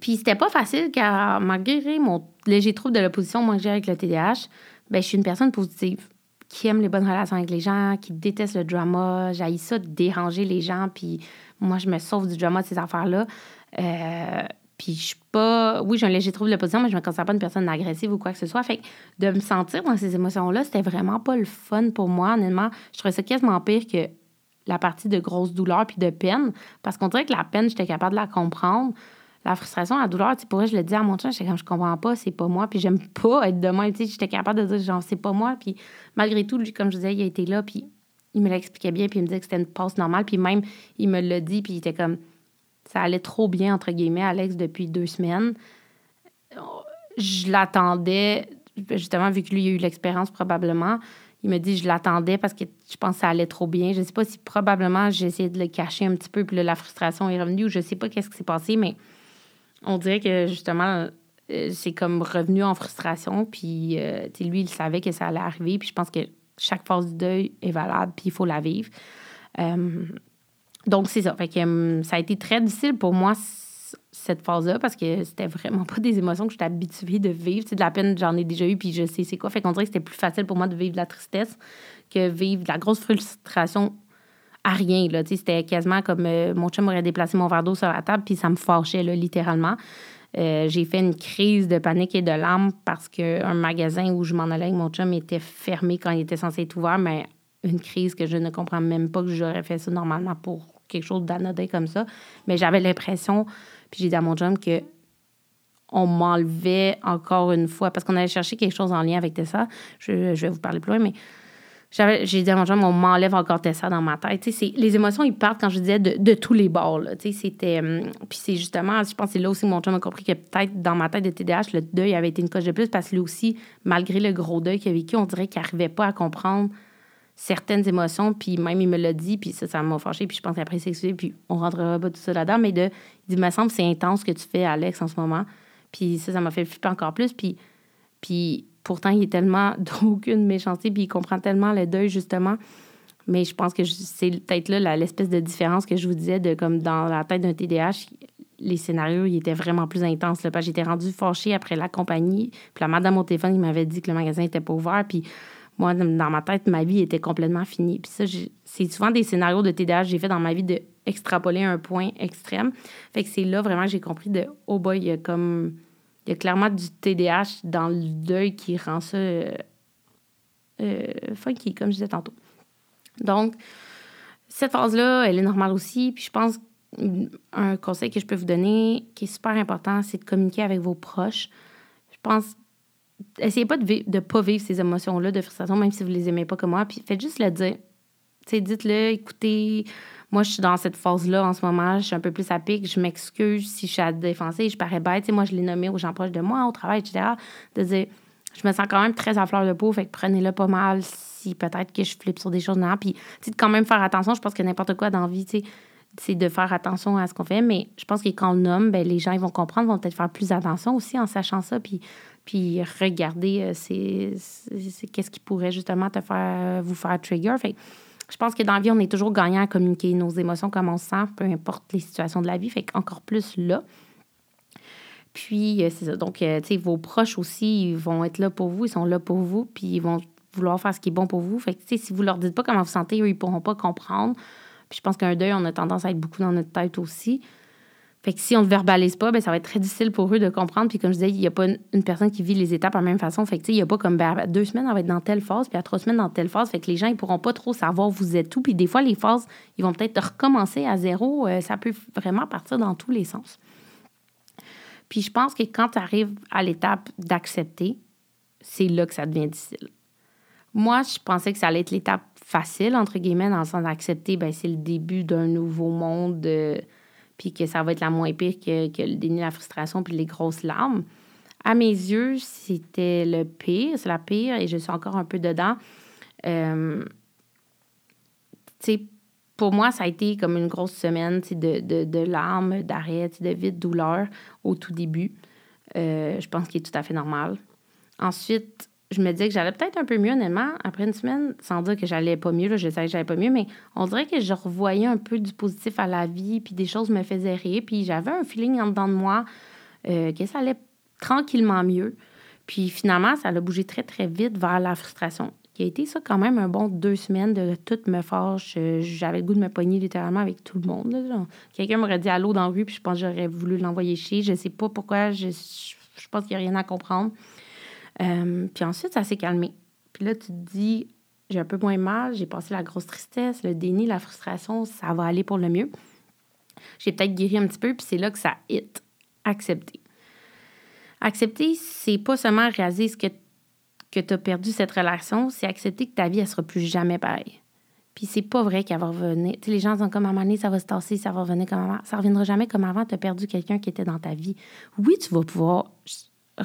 puis c'était pas facile car malgré mon léger trouble de l'opposition, j'ai avec le TDAH, ben, je suis une personne positive qui aime les bonnes relations avec les gens, qui déteste le drama. J'ai ça de déranger les gens, puis moi, je me sauve du drama de ces affaires-là. Euh, Puis je suis pas. Oui, j'ai un léger trouble de position, mais je me considère pas une personne agressive ou quoi que ce soit. Fait que de me sentir dans ces émotions-là, c'était vraiment pas le fun pour moi, honnêtement. Je trouvais ça quasiment pire que la partie de grosse douleur puis de peine. Parce qu'on dirait que la peine, j'étais capable de la comprendre. La frustration, la douleur, tu pour vrai, je le dis à mon chien, j'étais comme je comprends pas, c'est pas moi, puis j'aime pas être de même. Tu sais, j'étais capable de dire genre c'est pas moi, puis malgré tout, lui, comme je disais, il a été là, puis il me l'expliquait bien, puis il me disait que c'était une passe normale, puis même, il me l'a dit, puis il était comme ça allait trop bien, entre guillemets, Alex, depuis deux semaines. Je l'attendais, justement, vu que lui, il a eu l'expérience probablement. Il me dit, je l'attendais parce que je pense que ça allait trop bien. Je ne sais pas si probablement j'ai essayé de le cacher un petit peu, puis là, la frustration est revenue, ou je ne sais pas qu'est-ce qui s'est passé, mais on dirait que justement, euh, c'est comme revenu en frustration. Puis euh, lui, il savait que ça allait arriver. Puis je pense que chaque phase du deuil est valable, puis il faut la vivre. Euh, donc, c'est ça. Fait que ça a été très difficile pour moi, cette phase-là, parce que c'était vraiment pas des émotions que j'étais habituée de vivre. C'est de la peine, j'en ai déjà eu, puis je sais c'est quoi. Fait qu'on dirait que c'était plus facile pour moi de vivre la tristesse que vivre de la grosse frustration rien. C'était quasiment comme euh, mon chum aurait déplacé mon verre d'eau sur la table, puis ça me fâchait, là, littéralement. Euh, j'ai fait une crise de panique et de larmes parce qu'un magasin où je m'en allais avec mon chum était fermé quand il était censé être ouvert, mais une crise que je ne comprends même pas que j'aurais fait ça normalement pour quelque chose d'anodin comme ça. Mais j'avais l'impression, puis j'ai dit à mon chum que on m'enlevait encore une fois, parce qu'on allait chercher quelque chose en lien avec Tessa. Je, je vais vous parler plus loin, mais j'ai dit à mon chum, on m'enlève encore Tessa dans ma tête. les émotions, ils partent, quand je disais, de, de tous les bords. C'était, hum, puis c'est justement, je pense que c'est là aussi que mon chum a compris que peut-être dans ma tête de TDAH, le deuil avait été une coche de plus, parce que lui aussi, malgré le gros deuil qu'il a vécu, on dirait qu'il n'arrivait pas à comprendre certaines émotions, puis même il me l'a dit, puis ça, ça m'a fâché, puis je pense qu'après c'est puis on rentrera pas tout ça là-dedans, mais de, il dit, me semble c'est intense ce que tu fais, Alex, en ce moment, puis ça, ça m'a fait flipper encore plus, puis, puis pourtant, il est tellement d'aucune méchanceté, puis il comprend tellement le deuil, justement, mais je pense que c'est peut-être là l'espèce de différence que je vous disais, de comme dans la tête d'un TDAH, les scénarios, ils étaient vraiment plus intenses. Là, j'étais rendue fâchée après la compagnie. Puis la madame au téléphone, il m'avait dit que le magasin était pas ouvert. Puis moi, dans ma tête, ma vie était complètement finie. Puis ça, c'est souvent des scénarios de TDAH que j'ai fait dans ma vie de un point extrême. Fait que c'est là vraiment que j'ai compris de oh boy, comme il y a clairement du TDAH dans le deuil qui rend ça euh, euh, funky, comme je disais tantôt. Donc, cette phase-là, elle est normale aussi. Puis je pense un conseil que je peux vous donner qui est super important, c'est de communiquer avec vos proches. Je pense essayez pas de ne pas vivre ces émotions-là de frustration, même si vous les aimez pas comme moi. Puis faites juste le dire. dites-le, écoutez, moi, je suis dans cette phase-là en ce moment, je suis un peu plus à pic, je m'excuse si je suis à défoncer, je parais bête. moi, je l'ai nommé aux gens proches de moi, au travail, etc. De dire, je me sens quand même très à fleur de peau, fait prenez-le pas mal si peut-être que je flippe sur des choses. Non, puis, de quand même faire attention. Je pense que n'importe quoi dans la vie, c'est de faire attention à ce qu'on fait. Mais je pense que quand on le nomme, ben, les gens ils vont comprendre, vont peut-être faire plus attention aussi en sachant ça. Puis puis regarder euh, c'est, qu'est-ce qui pourrait justement te faire vous faire trigger. Fait je pense que dans la vie, on est toujours gagnant à communiquer nos émotions comme on se sent, peu importe les situations de la vie. Fait encore plus là. Puis, euh, c'est ça. Donc, euh, tu sais, vos proches aussi, ils vont être là pour vous, ils sont là pour vous, puis ils vont vouloir faire ce qui est bon pour vous. Fait que, tu sais, si vous leur dites pas comment vous sentez, eux, ils pourront pas comprendre. Puis, je pense qu'un deuil, on a tendance à être beaucoup dans notre tête aussi. Fait que si on ne verbalise pas, ben, ça va être très difficile pour eux de comprendre. Puis comme je disais, il n'y a pas une, personne qui vit les étapes de la même façon. Fait que il n'y a pas comme ben, deux semaines, on va être dans telle phase, puis à trois semaines dans telle phase. Fait que les gens, ils pourront pas trop savoir où vous êtes tout. Puis des fois, les phases, ils vont peut-être recommencer à zéro. Euh, ça peut vraiment partir dans tous les sens. Puis je pense que quand tu arrives à l'étape d'accepter, c'est là que ça devient difficile. Moi, je pensais que ça allait être l'étape facile, entre guillemets, dans le sens d'accepter, ben, c'est le début d'un nouveau monde. de puis que ça va être la moins pire que, le déni, la frustration, puis les grosses larmes. À mes yeux, c'était le pire, c'est la pire, et je suis encore un peu dedans. Euh, pour moi, ça a été comme une grosse semaine de, de, de larmes, d'arrêt, de vide douleur au tout début. Euh, je pense qu'il est tout à fait normal. Ensuite, je me disais que j'allais peut-être un peu mieux, honnêtement, après une semaine, sans dire que j'allais pas mieux, là, je savais que j'allais pas mieux, mais on dirait que je revoyais un peu du positif à la vie, puis des choses me faisaient rire, puis j'avais un feeling en dedans de moi euh, que ça allait tranquillement mieux. Puis finalement, ça a bougé très, très vite vers la frustration. qui a été ça quand même un bon deux semaines de tout me fâche. J'avais le goût de me pogner littéralement avec tout le monde. Quelqu'un m'aurait dit allô dans la rue, puis je pense que j'aurais voulu l'envoyer chier. Je sais pas pourquoi, je, je pense qu'il n'y a rien à comprendre. Euh, puis ensuite, ça s'est calmé. Puis là, tu te dis, j'ai un peu moins mal, j'ai passé la grosse tristesse, le déni, la frustration, ça va aller pour le mieux. J'ai peut-être guéri un petit peu, puis c'est là que ça hit. Accepter. Accepter, c'est pas seulement réaliser ce que, que tu as perdu cette relation, c'est accepter que ta vie, elle sera plus jamais pareille. Puis c'est pas vrai qu'elle va revenir. Tu les gens sont comme à un moment donné, ça va se tasser, ça va revenir comme avant. Ça reviendra jamais comme avant. Tu as perdu quelqu'un qui était dans ta vie. Oui, tu vas pouvoir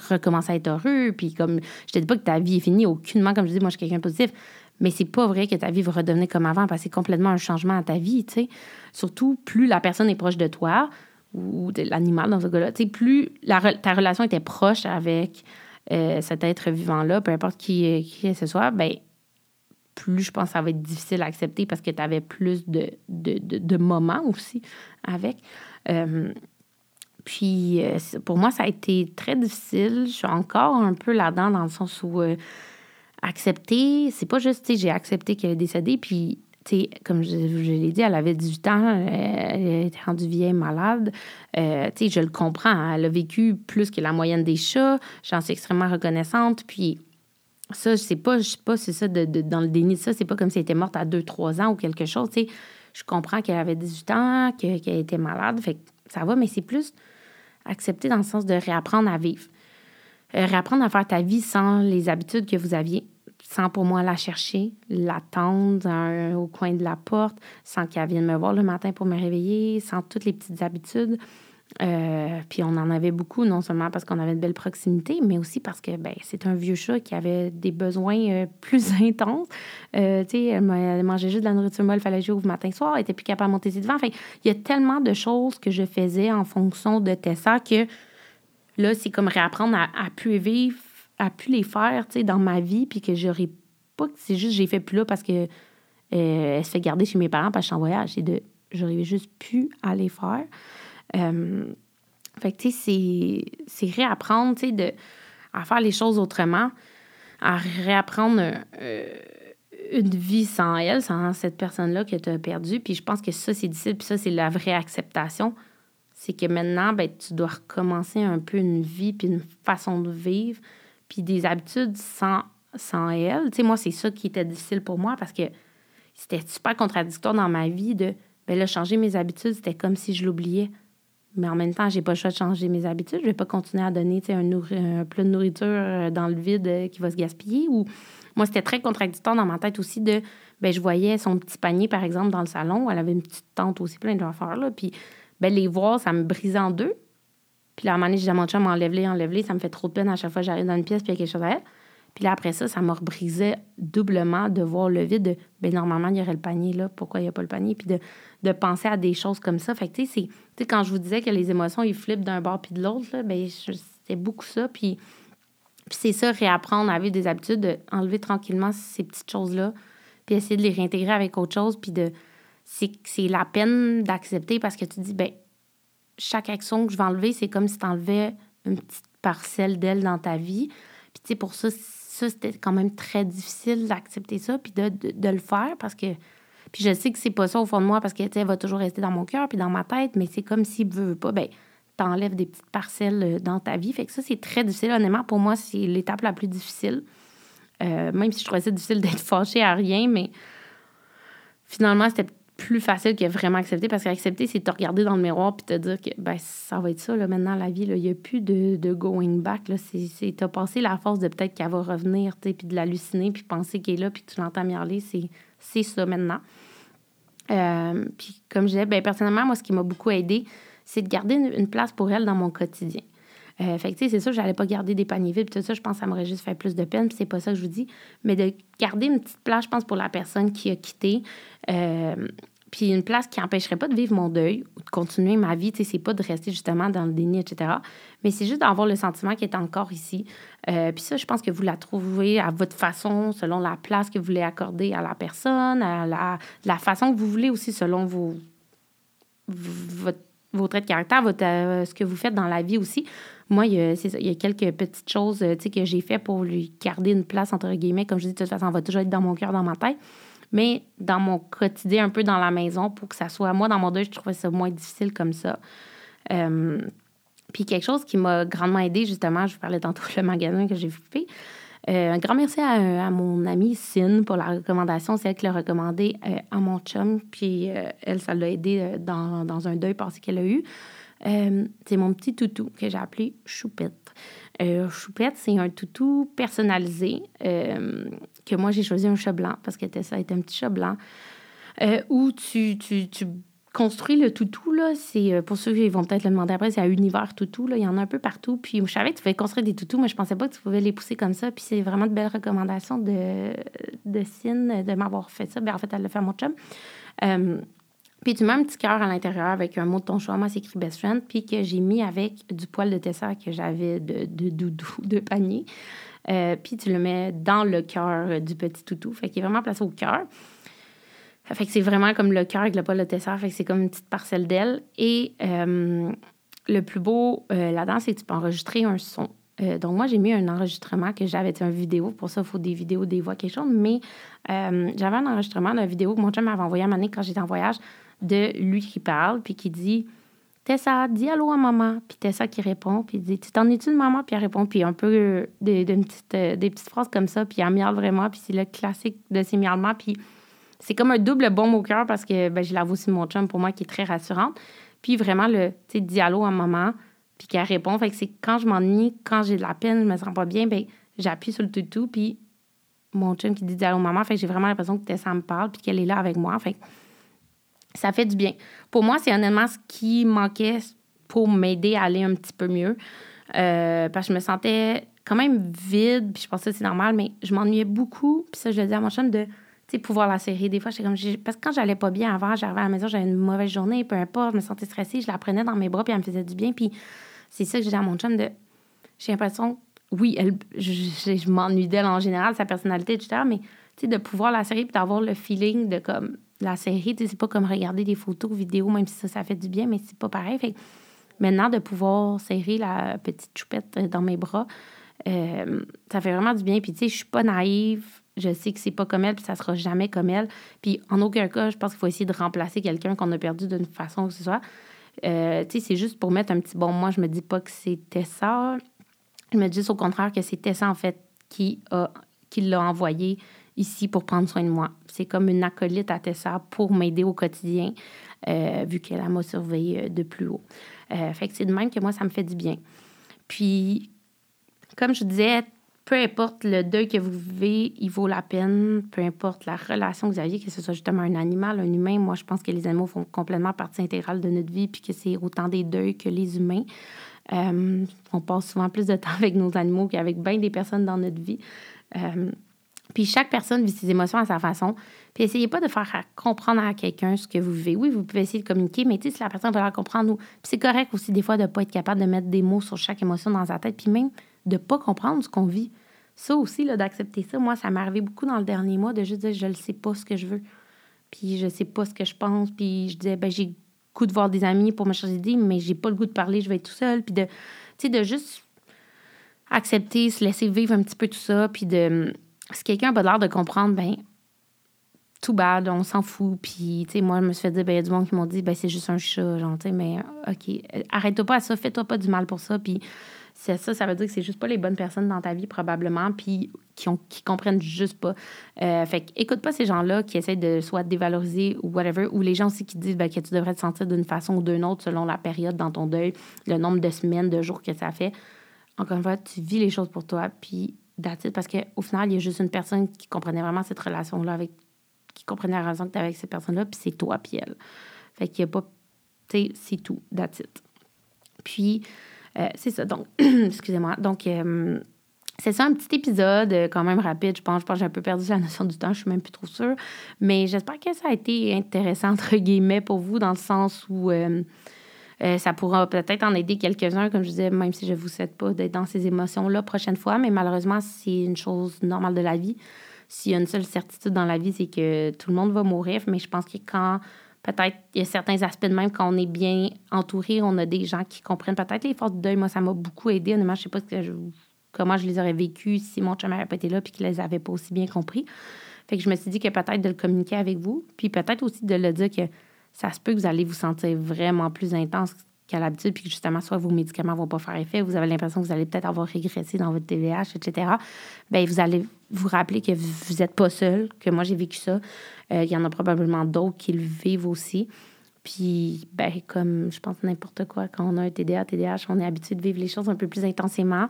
recommencer à être heureux. Puis comme, je te dis pas que ta vie est finie, aucunement, comme je dis, moi, je suis quelqu'un de positif. Mais c'est pas vrai que ta vie va redevenir comme avant parce que c'est complètement un changement à ta vie, tu sais. Surtout, plus la personne est proche de toi ou de l'animal dans ce cas-là, tu sais, plus ta relation était proche avec euh, cet être vivant-là, peu importe qui, qui ce soit, ben plus je pense que ça va être difficile à accepter parce que tu avais plus de, de, de, moments aussi avec. Euh, puis euh, pour moi, ça a été très difficile. Je suis encore un peu là-dedans dans le sens où euh, accepter, c'est pas juste, tu sais, j'ai accepté qu'elle est décédée, puis tu sais, comme je, l'ai dit, elle avait 18 ans, elle, était rendue vieille, malade. tu sais, je le comprends. Hein. Elle a vécu plus que la moyenne des chats. J'en suis extrêmement reconnaissante. Puis ça, je sais pas, je sais pas, c'est ça, de, dans le déni de ça, c'est pas comme si elle était morte à 2-3 ans ou quelque chose, tu sais. Je comprends qu'elle avait 18 ans, qu'elle était malade, fait que ça va, mais c'est plus accepter dans le sens de réapprendre à vivre. Euh, réapprendre à faire ta vie sans les habitudes que vous aviez, sans pour moi la chercher, l'attendre au coin de la porte, sans qu'elle vienne me voir le matin pour me réveiller, sans toutes les petites habitudes. Euh, puis on en avait beaucoup, non seulement parce qu'on avait de belles proximités, mais aussi parce que ben, c'est un vieux chat qui avait des besoins euh, plus intenses. Euh, tu sais, elle, mangeait juste de la nourriture molle, fallait jouer au matin soir, elle était plus capable de monter ses devants. Enfin, il y a tellement de choses que je faisais en fonction de Tessa que là, c'est comme réapprendre à, à plus vivre, à plus les faire, tu sais, dans ma vie, puis que j'aurais pas c'est juste j'ai fait plus là parce que elle se fait garder chez mes parents parce que je suis en voyage. C'est de j'aurais juste pu aller faire. Euh, fait que, tu sais, c'est réapprendre, tu sais, de, à faire les choses autrement, à réapprendre euh, une vie sans elle, sans cette personne-là que tu as perdue. Puis je pense que ça, c'est difficile. Puis ça, c'est la vraie acceptation. C'est que maintenant, ben, tu dois recommencer un peu une vie, puis une façon de vivre, puis des habitudes sans, sans elle. Tu sais, moi, c'est ça qui était difficile pour moi parce que c'était super contradictoire dans ma vie de, ben là, changer mes habitudes, c'était comme si je l'oubliais. Mais en même temps, j'ai pas le choix de changer mes habitudes. Je vais pas continuer à donner un, un, plat de nourriture euh, dans le vide euh, qui va se gaspiller. Ou moi, c'était très contradictoire dans ma tête aussi de ben je voyais son petit panier, par exemple, dans le salon. Elle avait une petite tente aussi plein d'affaires. Là. Puis ben, les voir, ça me brisait en deux. Puis là, à un moment donné, à mon enlève-les. Ça me fait trop de peine à chaque fois que j'arrive dans une pièce puis il y a quelque chose à. Puis là, après ça, ça me rebrisait doublement de voir le vide de, ben normalement, il y aurait le panier là, pourquoi il n'y a pas le panier? Puis de, de penser à des choses comme ça. Fait que, tu sais, quand je vous disais que les émotions, ils flippent d'un bord puis de l'autre, là, ben c'est beaucoup ça. Puis, puis c'est ça, réapprendre à vivre des habitudes, enlever tranquillement ces petites choses-là, puis essayer de les réintégrer avec autre chose, puis de... C'est la peine d'accepter parce que tu dis, ben chaque action que je vais enlever, c'est comme si tu enlevais une petite parcelle d'elle dans ta vie. Puis, tu sais, pour ça, ça, c'était quand même très difficile d'accepter ça, puis de, de, le faire parce que. Puis je sais que c'est pas ça au fond de moi parce que, tu va toujours rester dans mon cœur puis dans ma tête, mais c'est comme s'il veut, veut pas, ben t'enlèves des petites parcelles euh, dans ta vie. Fait que ça, c'est très difficile. Honnêtement, pour moi, c'est l'étape la plus difficile. Euh, même si je trouvais ça difficile d'être fâchée à rien, mais finalement, c'était plus facile que vraiment accepter parce qu'accepter, c'est te regarder dans le miroir puis te dire que ben, ça va être ça là, maintenant, la vie. Il n'y a plus de, de, going back. Tu as passé la force de peut-être qu'elle va revenir puis de l'halluciner puis penser qu'elle est là puis que tu l'entends miauler. C'est ça maintenant. Euh, puis comme je disais, ben, personnellement, moi, ce qui m'a beaucoup aidé, c'est de garder une, place pour elle dans mon quotidien. Euh, fait que, c'est sûr, j'allais pas garder des paniers vides. Tout ça, je pense que ça m'aurait juste fait plus de peine. Puis c'est pas ça que je vous dis. Mais de garder une petite place, je pense, pour la personne qui a quitté. Euh, puis une place qui n'empêcherait pas de vivre mon deuil ou de continuer ma vie. Tu sais, c'est pas de rester justement dans le déni, etc. Mais c'est juste d'avoir le sentiment qu'il est encore ici. Euh, puis ça, je pense que vous la trouvez à votre façon, selon la place que vous voulez accorder à la personne, à la, la façon que vous voulez aussi, selon vos, votre vos traits de caractère, votre, euh, ce que vous faites dans la vie aussi. Moi, il y a, il y a quelques petites choses que j'ai fait pour lui garder une place, entre guillemets. Comme je dis, de toute façon, elle va toujours être dans mon cœur, dans ma tête. Mais dans mon quotidien, un peu dans la maison, pour que ça soit. Moi, dans mon deuil, je trouvais ça moins difficile comme ça. puis quelque chose qui m'a grandement aidé, justement, je vous parlais tantôt le magasin que j'ai fait. Euh, un grand merci à, mon amie Sin pour la recommandation. C'est elle qui l'a recommandé euh, à mon chum. Puis euh, elle, ça l'a aidé dans, dans, un deuil passé qu'elle a eu. c'est mon petit toutou que j'ai appelé Choupette. Choupette, c'est un toutou personnalisé que moi, j'ai choisi un chat blanc parce que ça était un petit chat blanc où tu, tu, tu construit le toutou, là, c'est euh, pour ceux qui vont peut-être le demander après, c'est à Univers Toutou. Là, il y en a un peu partout. Puis je savais que tu pouvais construire des toutous, mais je pensais pas que tu pouvais les pousser comme ça. Puis c'est vraiment de belles recommandations de, de Cine de m'avoir fait ça. Bien, en fait, elle l'a fait à mon chum. Euh, puis tu mets un petit cœur à l'intérieur avec un mot de ton choix. Moi, c'est écrit Best Friend. Puis que j'ai mis avec du poil de Tessa que j'avais de, de, doudou, de panier. Euh, puis tu le mets dans le cœur du petit toutou. Fait qu'il est vraiment placé au cœur. Fait que c'est vraiment comme le cœur avec le poil de tesseur. Fait que c'est comme une petite parcelle d'aile. Et euh, le plus beau euh, là-dedans, c'est que tu peux enregistrer un son. Euh, donc, moi, j'ai mis un enregistrement que j'avais, une vidéo. Pour ça, il faut des vidéos, des voix, quelque chose. Mais j'avais un enregistrement d'une vidéo que mon chum m'avait envoyé à un quand j'étais en voyage de lui qui parle, puis qui dit Tessa, dis allô à maman. Puis Tessa qui répond, puis dit Tu t'en es-tu de maman? Puis elle répond, puis un peu des, petite, des petites phrases comme ça, puis elle miaule vraiment, puis c'est le classique de ces miaulements. Puis c'est comme un double bon au cœur parce que ben, je l'avoue aussi mon chum pour moi qui est très rassurante. Puis vraiment le dialogue à maman, puis qu'elle répond. Fait que c'est quand je m'ennuie, quand j'ai de la peine, je me sens pas bien, ben j'appuie sur le toutou, puis mon chum qui dit dialogue maman. Fait que j'ai vraiment l'impression que Tessa me parle, puis qu'elle est là avec moi. Fait que ça fait du bien. Pour moi, c'est honnêtement ce qui manquait pour m'aider à aller un petit peu mieux. Euh, parce que je me sentais quand même vide, puis je pensais que c'est normal, mais je m'ennuyais beaucoup. Puis ça, je le dis à mon chum de pouvoir la serrer. Des fois, comme. Parce que quand j'allais pas bien avant, j'arrivais à la maison, j'avais une mauvaise journée, peu importe, je me sentais stressée, je la prenais dans mes bras, puis elle me faisait du bien. Puis c'est ça que j'ai dit à mon chum de. J'ai l'impression, oui, elle, je, m'ennuie d'elle en général, sa personnalité, etc., mais de pouvoir la serrer, puis d'avoir le feeling de comme. La série, c'est pas comme regarder des photos, vidéos, même si ça, ça fait du bien, mais c'est pas pareil. Fait maintenant, de pouvoir serrer la petite choupette dans mes bras, euh, ça fait vraiment du bien. Puis, tu sais, je suis pas naïve je sais que c'est pas comme elle, puis ça sera jamais comme elle. Puis en aucun cas, je pense qu'il faut essayer de remplacer quelqu'un qu'on a perdu d'une façon que ce soit. Euh, tu sais, c'est juste pour mettre un petit bon. Moi, je me dis pas que c'était ça. Je me dis au contraire que c'était ça, en fait, qui a qui l'a envoyé ici pour prendre soin de moi. C'est comme une acolyte à Tessa pour m'aider au quotidien, euh, vu qu'elle m'a surveillée euh, de plus haut. fait que c'est de même que moi, ça me fait du bien. Puis, comme je disais, peu importe le deuil que vous vivez, il vaut la peine. Peu importe la relation que vous aviez, que ce soit justement un animal, un humain. Moi, je pense que les animaux font complètement partie intégrale de notre vie, puis que c'est autant des deuils que les humains. Euh, on passe souvent plus de temps avec nos animaux qu'avec bien des personnes dans notre vie. Euh, puis chaque personne vit ses émotions à sa façon. Puis essayez pas de faire comprendre à quelqu'un ce que vous vivez. Oui, vous pouvez essayer de communiquer, mais si la personne veut la comprendre, puis c'est correct aussi des fois de pas être capable de mettre des mots sur chaque émotion dans sa tête, puis même de pas comprendre ce qu'on vit. Ça aussi, d'accepter ça, moi, ça m'est arrivé beaucoup dans le dernier mois de juste dire je ne sais pas ce que je veux. Puis je sais pas ce que je pense. Puis je disais, ben j'ai le goût de voir des amis pour me changer d'idée, mais j'ai pas le goût de parler, je vais être tout seul. Puis de, de juste accepter, se laisser vivre un petit peu tout ça. Puis de. Si quelqu'un a pas l'air de comprendre, ben tout bad, on s'en fout. Puis, tu sais, moi, je me suis fait dire, ben, il y a du monde qui m'ont dit, ben, c'est juste un chat, genre, tu sais, mais OK, arrête-toi pas à ça, fais-toi pas du mal pour ça. Puis, c'est ça, ça veut dire que c'est juste pas les bonnes personnes dans ta vie, probablement, puis qui, ont, qui comprennent juste pas. Euh, fait écoute pas ces gens-là qui essaient de soit dévaloriser ou whatever, ou les gens aussi qui disent ben, que tu devrais te sentir d'une façon ou d'une autre selon la période dans ton deuil, le nombre de semaines, de jours que ça fait. Encore une fois, tu vis les choses pour toi, puis parce qu'au final, il y a juste une personne qui comprenait vraiment cette relation-là avec qui comprenait la raison que tu avec cette personne-là, puis c'est toi, puis elle. Fait qu'il n'y a pas. Tu sais, c'est tout, that's it. Puis, euh, c'est ça. Donc, excusez-moi. Donc, euh, c'est ça, un petit épisode euh, quand même rapide. Je pense, je pense que j'ai un peu perdu la notion du temps. Je suis même plus trop sûre. Mais j'espère que ça a été intéressant, entre guillemets, pour vous, dans le sens où ça pourra peut-être en aider quelques-uns, comme je disais, même si je ne vous souhaite pas d'être dans ces émotions-là prochaine fois. Mais malheureusement, c'est une chose normale de la vie. S'il y a une seule certitude dans la vie, c'est que tout le monde va mourir. Mais je pense que quand peut-être, il y a certains aspects de même quand on est bien entouré, on a des gens qui comprennent peut-être les forces de deuil. Moi, ça m'a beaucoup aidé. Honnêtement, je sais pas comment je les aurais vécues si mon chum n'avait pas été là puis qu'il les avait pas aussi bien compris. Fait que je me suis dit que peut-être de le communiquer avec vous, puis peut-être aussi de le dire que ça se peut que vous allez vous sentir vraiment plus intense qu'à l'habitude, puis que justement, soit vos médicaments ne vont pas faire effet, vous avez l'impression que vous allez peut-être avoir régressé dans votre TVH, etc. Bien, vous allez vous rappeler que vous n'êtes pas seul, que moi, j'ai vécu ça. Euh, il y en a probablement d'autres qui le vivent aussi. Puis, ben, comme je pense n'importe quoi, quand on a un TDA, TDAH, on est habitué de vivre les choses un peu plus intensément.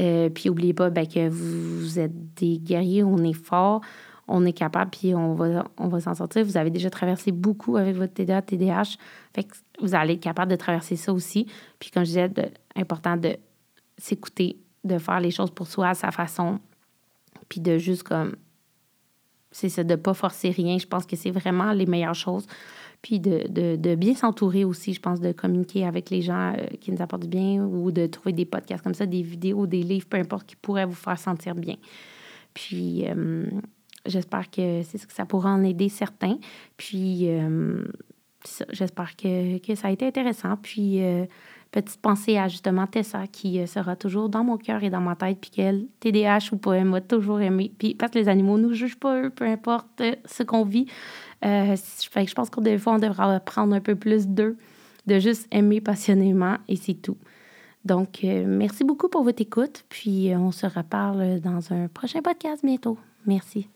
Euh, puis, n'oubliez pas ben, que vous, êtes des guerriers, on est fort, on est capable, puis on va, on va s'en sortir. Vous avez déjà traversé beaucoup avec votre TDA, TDAH. Fait que vous allez être capable de traverser ça aussi. Puis, comme je disais, de, important de s'écouter, de faire les choses pour soi à sa façon, puis de juste comme. C'est ça, de ne pas forcer rien. Je pense que c'est vraiment les meilleures choses. Puis de, de, de bien s'entourer aussi, je pense, de communiquer avec les gens euh, qui nous apportent du bien ou de trouver des podcasts comme ça, des vidéos, des livres, peu importe, qui pourraient vous faire sentir bien. Puis, euh, J'espère que c'est ce que ça pourra en aider certains. Puis, euh, j'espère que, que, ça a été intéressant. Puis, euh, petite pensée à justement Tessa qui euh, sera toujours dans mon cœur et dans ma tête. Puis qu'elle, TDAH ou pas, elle m'a toujours aimé. Puis, parce que les animaux nous jugent pas, eux, peu importe ce qu'on vit. je pense qu'on des fois, on devra apprendre un peu plus d'eux, de juste aimer passionnément et c'est tout. Donc, merci beaucoup pour votre écoute. Puis, on se reparle dans un prochain podcast bientôt. Merci.